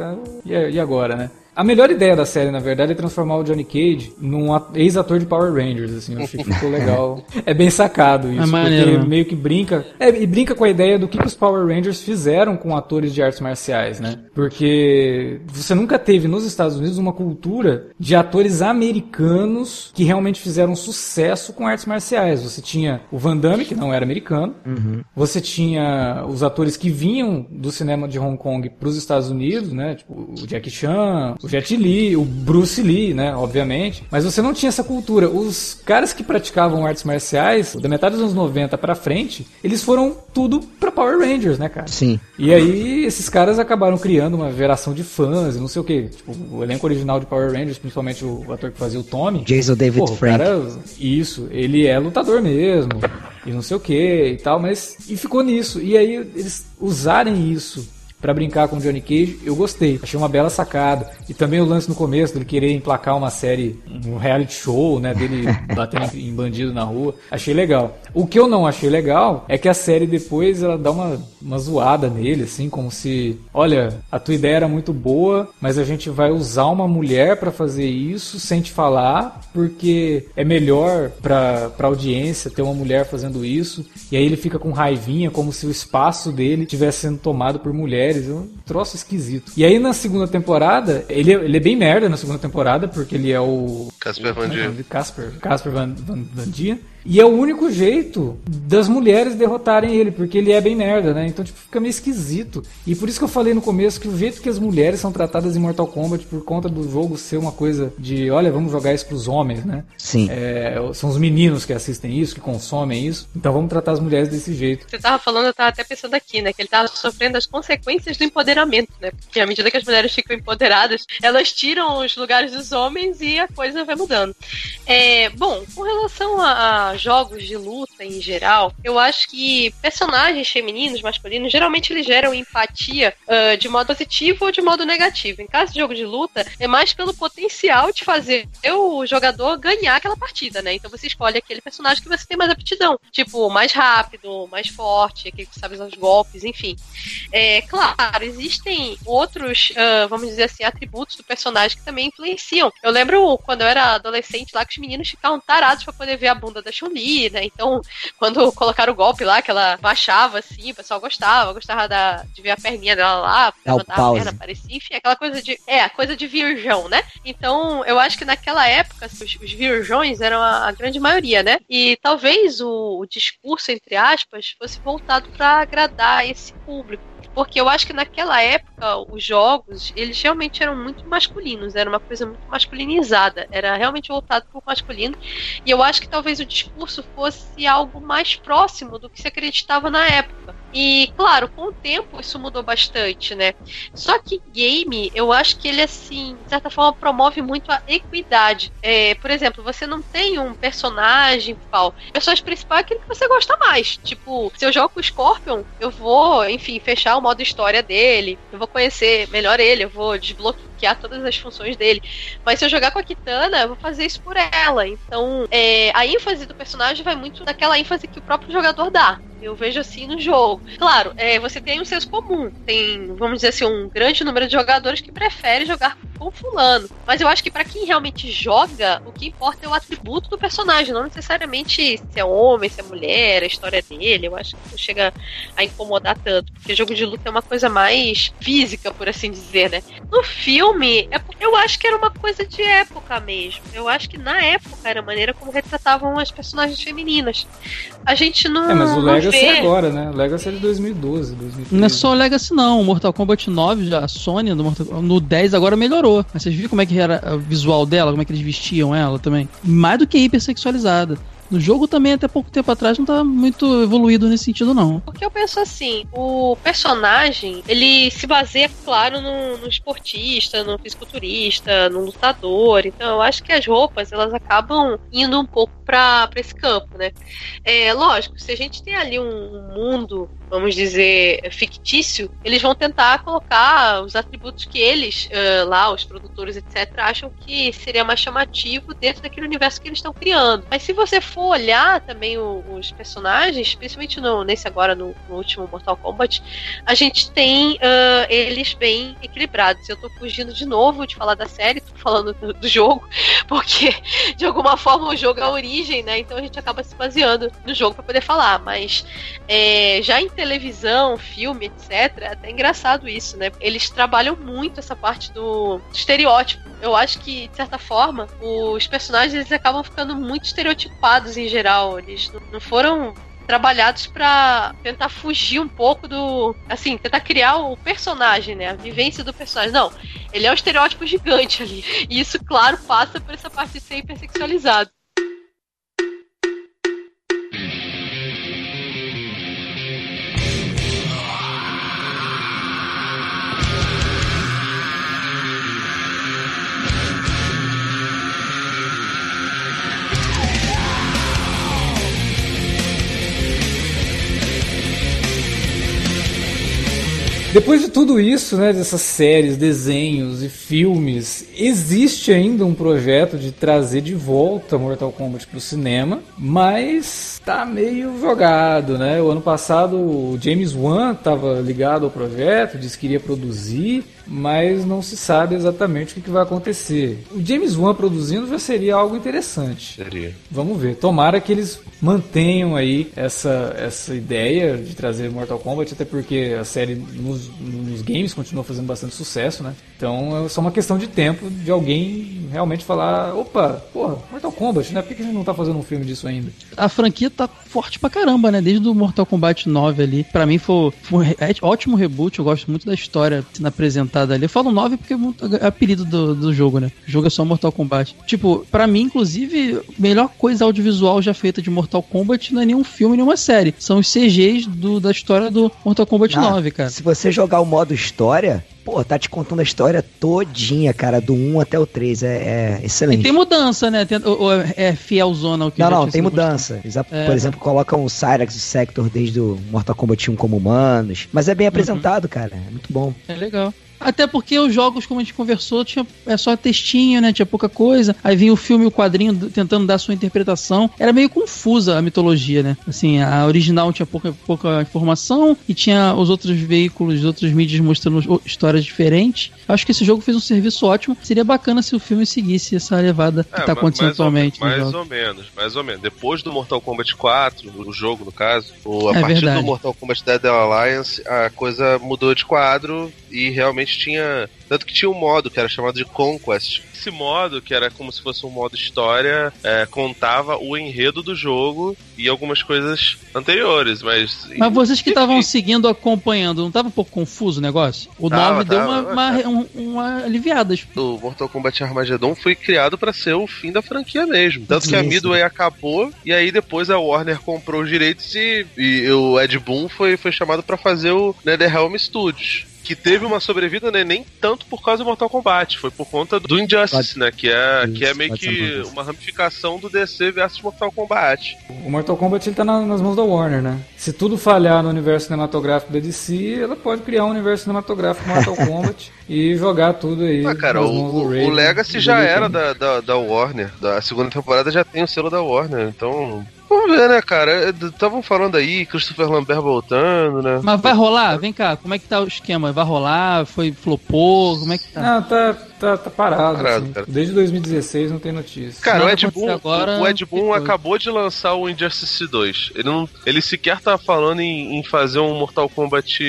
e, e agora, né? A melhor ideia da série, na verdade, é transformar o Johnny Cage num at- ex-ator de Power Rangers, assim, eu achei que ficou legal. É bem sacado isso, É maneiro, porque né? meio que brinca, é, e brinca com a ideia do que, que os Power Rangers fizeram com atores de artes marciais, né? Porque você nunca teve nos Estados Unidos uma cultura de atores americanos que realmente fizeram sucesso com artes marciais. Você tinha o Van Damme, que não era americano, você tinha os atores que vinham do cinema de Hong Kong para os Estados Unidos, né? Tipo, o Jackie Chan, o Jet Li, o Bruce Lee, né? Obviamente. Mas você não tinha essa cultura. Os caras que praticavam artes marciais, da metade dos anos 90 para frente, eles foram tudo para Power Rangers, né, cara? Sim. E aí, esses caras acabaram criando uma geração de fãs, não sei o que. Tipo, o elenco original de Power Rangers, principalmente o, ator que fazia o Tommy. Jason David Porra, o Frank. cara, isso, ele é lutador mesmo, e não sei o que e tal, mas. E ficou nisso. E aí, eles usarem isso pra brincar com o Johnny Cage, eu gostei. Achei uma bela sacada. E também o lance no começo dele querer emplacar uma série, um reality show, né? Dele batendo em bandido na rua. Achei legal. O que eu não achei legal é que a série depois ela dá uma, uma zoada nele, assim, como se, olha, a tua ideia era muito boa, mas a gente vai usar uma mulher pra fazer isso sem te falar, porque é melhor pra, pra audiência ter uma mulher fazendo isso. E aí ele fica com raivinha, como se o espaço dele estivesse sendo tomado por mulheres. É um troço esquisito. E aí na segunda temporada, ele, é- ele é bem merda na segunda temporada, porque ele é o. Casper Van é é Dien. Casper, Casper Van, Van, Van Dien. E é o único jeito das mulheres derrotarem ele, porque ele é bem merda, né? Então, tipo, fica meio esquisito. E por isso que eu falei no começo que o jeito que as mulheres são tratadas em Mortal Kombat, por conta do jogo ser uma coisa de, olha, vamos jogar isso pros homens, né? Sim. É, são os meninos que assistem isso, que consomem isso. Então vamos tratar as mulheres desse jeito. Você tava falando, eu tava até pensando aqui, né? Que ele tava sofrendo as consequências do empoderamento, né? Porque à medida que as mulheres ficam empoderadas, elas tiram os lugares dos homens e a coisa vai mudando. É, bom, com relação a, jogos de luta em geral, eu acho que personagens femininos, masculinos, geralmente eles geram empatia uh, de modo positivo ou de modo negativo. Em caso de jogo de luta, é mais pelo potencial de fazer o jogador ganhar aquela partida, né? Então você escolhe aquele personagem que você tem mais aptidão. Tipo, mais rápido, mais forte, aquele que sabe usar os golpes, enfim. É, claro, existem outros, uh, vamos dizer assim, atributos do personagem que também influenciam. Eu lembro quando eu era adolescente lá que os meninos ficavam tarados para poder ver a bunda da Chun-Li, né? Então, quando colocaram o golpe lá, que ela baixava assim, o pessoal gostava, gostava da, de ver a perninha dela lá, levantar a perna, aparecia, enfim, aquela coisa de. É, a coisa de virgão, né? Então, eu acho que naquela época, os, os virgões eram a, a, grande maioria, né? E talvez o, o discurso, entre aspas, fosse voltado para agradar esse público. Porque eu acho que naquela época os jogos, eles realmente eram muito masculinos, era uma coisa muito masculinizada, era realmente voltado para o masculino. E eu acho que talvez o discurso fosse algo mais próximo do que se acreditava na época. E, claro, com o tempo isso mudou bastante, né? Só que game, eu acho que ele, assim, de certa forma, promove muito a equidade. É, por exemplo, você não tem um personagem principal. O personagem principal é aquele que você gosta mais. Tipo, se eu jogo com o Scorpion, eu vou, enfim, fechar o modo história dele, eu vou conhecer melhor ele, eu vou desbloquear todas as funções dele. Mas se eu jogar com a Kitana, eu vou fazer isso por ela. Então, é, a ênfase do personagem vai muito daquela ênfase que o próprio jogador dá. Eu vejo assim no jogo. Claro, é, você tem um senso comum. Tem, vamos dizer assim, um grande número de jogadores que prefere jogar com fulano. Mas eu acho que para quem realmente joga, o que importa é o atributo do personagem, não necessariamente se é homem, se é mulher, a história dele. Eu acho que não chega a incomodar tanto. Porque jogo de luta é uma coisa mais física, por assim dizer, né? No filme, é, eu acho que era uma coisa de época mesmo. Eu acho que na época era a maneira como retratavam as personagens femininas. A gente não. É, mas o Legacy Legacy é agora, né? O Legacy é de 2012, 2013. Não é só o Legacy, não. O Mortal Kombat 9, já, a Sony no, Mortal, no 10 agora melhorou. Mas vocês viram como é que era o visual dela, como é que eles vestiam ela também? Mais do que hipersexualizada. No jogo também, até pouco tempo atrás, não tá muito evoluído nesse sentido, não. Porque eu penso assim, o personagem, ele se baseia, claro, no, no esportista, no fisiculturista, no lutador. Então, eu acho que as roupas, elas acabam indo um pouco para esse campo, né? É lógico, se a gente tem ali um mundo vamos dizer, fictício, eles vão tentar colocar os atributos que eles, uh, lá, os produtores, etc., acham que seria mais chamativo dentro daquele universo que eles estão criando. Mas se você for olhar também o, os personagens, principalmente no, nesse agora, no, no, último Mortal Kombat, a gente tem uh, eles bem equilibrados. Eu tô fugindo de novo de falar da série, tô falando do, do jogo, porque de alguma forma o jogo é a origem, né? Então a gente acaba se baseando no jogo para poder falar. Mas é, já em televisão, filme, etc., é até engraçado isso, né? Eles trabalham muito essa parte do estereótipo. Eu acho que, de certa forma, os personagens eles acabam ficando muito estereotipados em geral. Eles não foram trabalhados para tentar fugir um pouco do. Assim, tentar criar o personagem, né? A vivência do personagem. Não, ele é um estereótipo gigante ali. E isso, claro, passa por essa parte de ser hipersexualizado. Depois de tudo isso, né, dessas séries, desenhos e filmes, existe ainda um projeto de trazer de volta Mortal Kombat para o cinema, mas tá meio jogado, né? O ano passado o James Wan estava ligado ao projeto, disse que iria produzir, mas não se sabe exatamente o que, vai acontecer. O James Wan produzindo já seria algo interessante. Seria. Vamos ver. Tomara que eles mantenham aí essa, essa ideia de trazer Mortal Kombat, até porque a série nos, nos games continua fazendo bastante sucesso, né? Então é só uma questão de tempo de alguém realmente falar: opa, porra, Mortal Kombat, né? Por que a gente não tá fazendo um filme disso ainda? A franquia tá forte pra caramba, né? Desde o Mortal Kombat 9 ali. Pra mim foi, foi um ótimo reboot. Eu gosto muito da história sendo apresentada ali. Eu falo 9 porque é apelido do, do jogo, né? O jogo é só Mortal Kombat. Tipo, pra mim, inclusive, melhor coisa audiovisual já feita de Mortal Kombat não é nenhum filme, nenhuma série. São os CGs do, da história do Mortal Kombat ah, 9, cara. Se você jogar o modo história, pô, tá te contando a história todinha, cara, do 1 até o 3. É, é excelente. E tem mudança, né? Tem, ou, ou é fielzona ao que Não, não, tem mudança. Exa- É. Por exemplo, colocam o Cyrax e o Sector desde o Mortal Kombat 1 como humanos. Mas é bem apresentado, cara. É muito bom. É legal. Até porque os jogos, como a gente conversou, tinha é só textinho, né? Tinha pouca coisa. Aí vinha o filme e o quadrinho tentando dar sua interpretação. Era meio confusa a mitologia, né? Assim, a original tinha pouca, pouca informação e tinha os outros veículos, os outros mídias mostrando histórias diferentes. Acho que esse jogo fez um serviço ótimo. Seria bacana se o filme seguisse essa levada que É, tá acontecendo mais ou atualmente. me- nos Mais jogos. ou menos, mais ou menos. Depois do Mortal Kombat 4, o jogo no caso, o, a É partir verdade. do Mortal Kombat Dead Alliance, a coisa mudou de quadro e realmente tinha. Tanto que tinha um modo que era chamado de Conquest. Esse modo, que era como se fosse um modo história, é, contava o enredo do jogo e algumas coisas anteriores, mas. Mas vocês que estavam seguindo, acompanhando, não tava um pouco confuso o negócio? O Tava, 9 deu tava, uma, uma, tava. um- uma aliviada. o Mortal Kombat Armageddon foi criado pra ser o fim da franquia mesmo. Tanto que a. Midway acabou e aí depois a Warner comprou os direitos e, e o Ed Boon foi, foi chamado pra fazer o NetherRealm Studios. Que teve uma sobrevida, né, nem tanto por causa do Mortal Kombat, foi por conta do Injustice, né? Que é, Isso, que é meio que uma ramificação do DC versus Mortal Kombat. O Mortal Kombat ele tá na- nas mãos da Warner, né? Se tudo falhar no universo cinematográfico da DC, ela pode criar um universo cinematográfico Mortal Kombat e jogar tudo aí. Ah, cara, nas o, do o- Legacy já era da, da, da Warner. Da a segunda temporada já tem o selo da Warner, então. Vamos ver, né, cara? Estavam falando aí, Christopher Lambert voltando, né? Mas vai rolar? Vem cá, como é que tá o esquema? Vai rolar? Foi flopou? Como é que tá? Não, tá, tá, tá parado. Parado, assim. Desde 2016 não tem notícia. Cara, o Ed Boon, agora, o Ed Boon acabou de lançar o Injustice 2. Ele, não, ele sequer tá falando em, em fazer um Mortal Kombat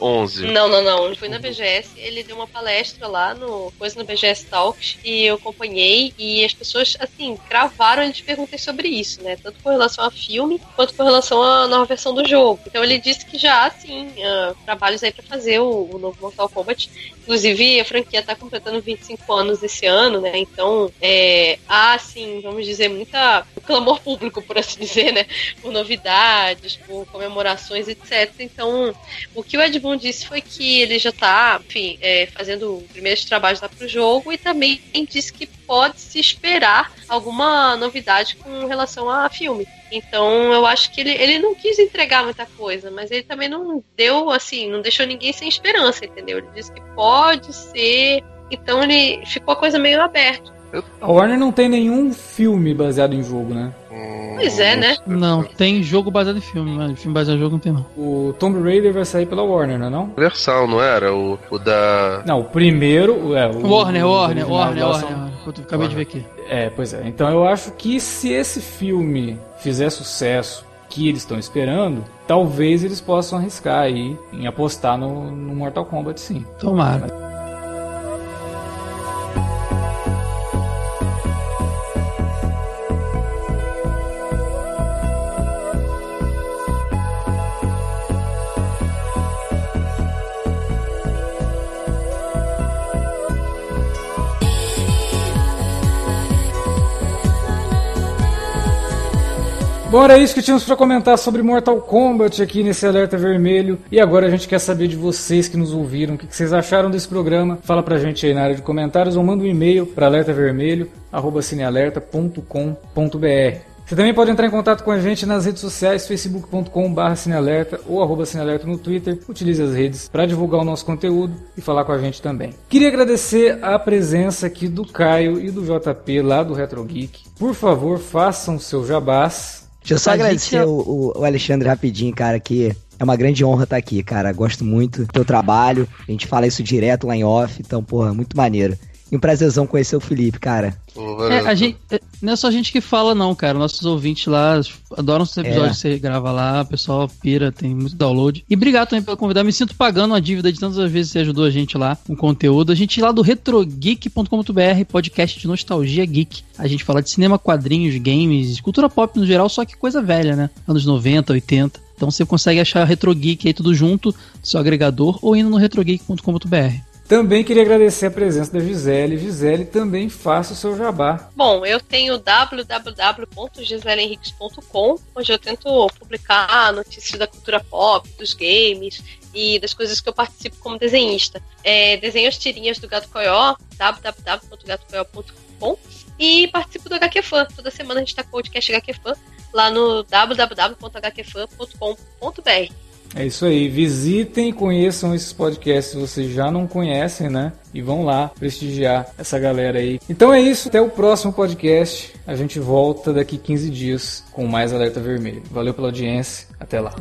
11. Não, não, não. Ele foi na BGS, ele deu uma palestra lá no coisa no BGS Talks e eu acompanhei e as pessoas assim cravaram as perguntas sobre isso, né? Tanto com relação a filme quanto com relação à nova versão do jogo. Então ele disse que já há sim ah, trabalhos aí pra fazer o, o novo Mortal Kombat. Inclusive a franquia tá completando 25 anos esse ano, né? Então é, há assim, vamos dizer, muita clamor público, por assim dizer, né? Por novidades, por comemorações, etc. Então o que o Ed Boon disse foi que ele já tá, enfim, é, fazendo primeiros trabalhos lá pro jogo e também disse que pode se esperar alguma novidade com relação a filme. Então eu acho que ele, ele não quis entregar muita coisa, mas ele também não deu, assim, não deixou ninguém sem esperança, entendeu? Ele disse que pode ser. Então ele ficou a coisa meio aberta. A Warner não tem nenhum filme baseado em jogo, né? Pois é, né? Não, tem jogo baseado em filme, mas filme baseado em jogo não tem não. O Tomb Raider vai sair pela Warner, não é não? Universal, não era? O, o da. Não, o primeiro... É, o, Warner, o Warner, original Warner, Warner. Warner. Eu acabei de ver aqui. É, pois é. Então eu acho que se esse filme fizer sucesso que eles estão esperando, talvez eles possam arriscar aí em apostar no, no Mortal Kombat sim. Tomara. Bom, era isso que tínhamos para comentar sobre Mortal Kombat aqui nesse alerta vermelho. E agora a gente quer saber de vocês que nos ouviram, o que vocês acharam desse programa. Fala pra gente aí na área de comentários ou manda um e-mail para alertavermelho@cinealerta.com.br. Você também pode entrar em contato com a gente nas redes sociais, facebook.com.br cinealerta ou arroba cinealerta no Twitter. Utilize as redes para divulgar o nosso conteúdo e falar com a gente também. Queria agradecer a presença aqui do Caio e do JP lá do Retro Geek. Por favor, façam seu jabás. Deixa eu só A agradecer gente- o, o- Alexandre rapidinho, cara, que é uma grande honra estar aqui, cara. Gosto muito do teu trabalho. A gente fala isso direto lá em off, então, porra, muito maneiro. E um prazerzão conhecer o Felipe, cara. É, a gente, é, não é só a gente que fala, não, cara. Nossos ouvintes lá adoram os episódios É. que você grava lá, o pessoal pira, tem muito download. E obrigado também pelo convidar. Me sinto pagando uma dívida de tantas vezes que você ajudou a gente lá com conteúdo. A gente lá do retrogeek.com.br, podcast de nostalgia geek. A gente fala de cinema, quadrinhos, games, cultura pop no geral, só que coisa velha, né? Anos 90, 80. Então você consegue achar Retro Geek aí tudo junto, seu agregador, ou indo no retrogeek.com.br. Também queria agradecer a presença da Gisele. Gisele, também faça o seu jabá. Bom, eu tenho www.giselenriques.com, onde eu tento publicar notícias da cultura pop, dos games e das coisas que eu participo como desenhista. É, desenho as tirinhas do Gato Coió, www.gatocoió.com e participo do HQ Fan. Toda semana a gente está com o podcast HQ Fan lá no www.hqfan.com.br. É isso aí. Visitem e conheçam esses podcasts se vocês já não conhecem, né? E vão lá prestigiar essa galera aí. Então é isso. Até o próximo podcast. A gente volta daqui 15 dias com mais Alerta Vermelho. Valeu pela audiência. Até lá.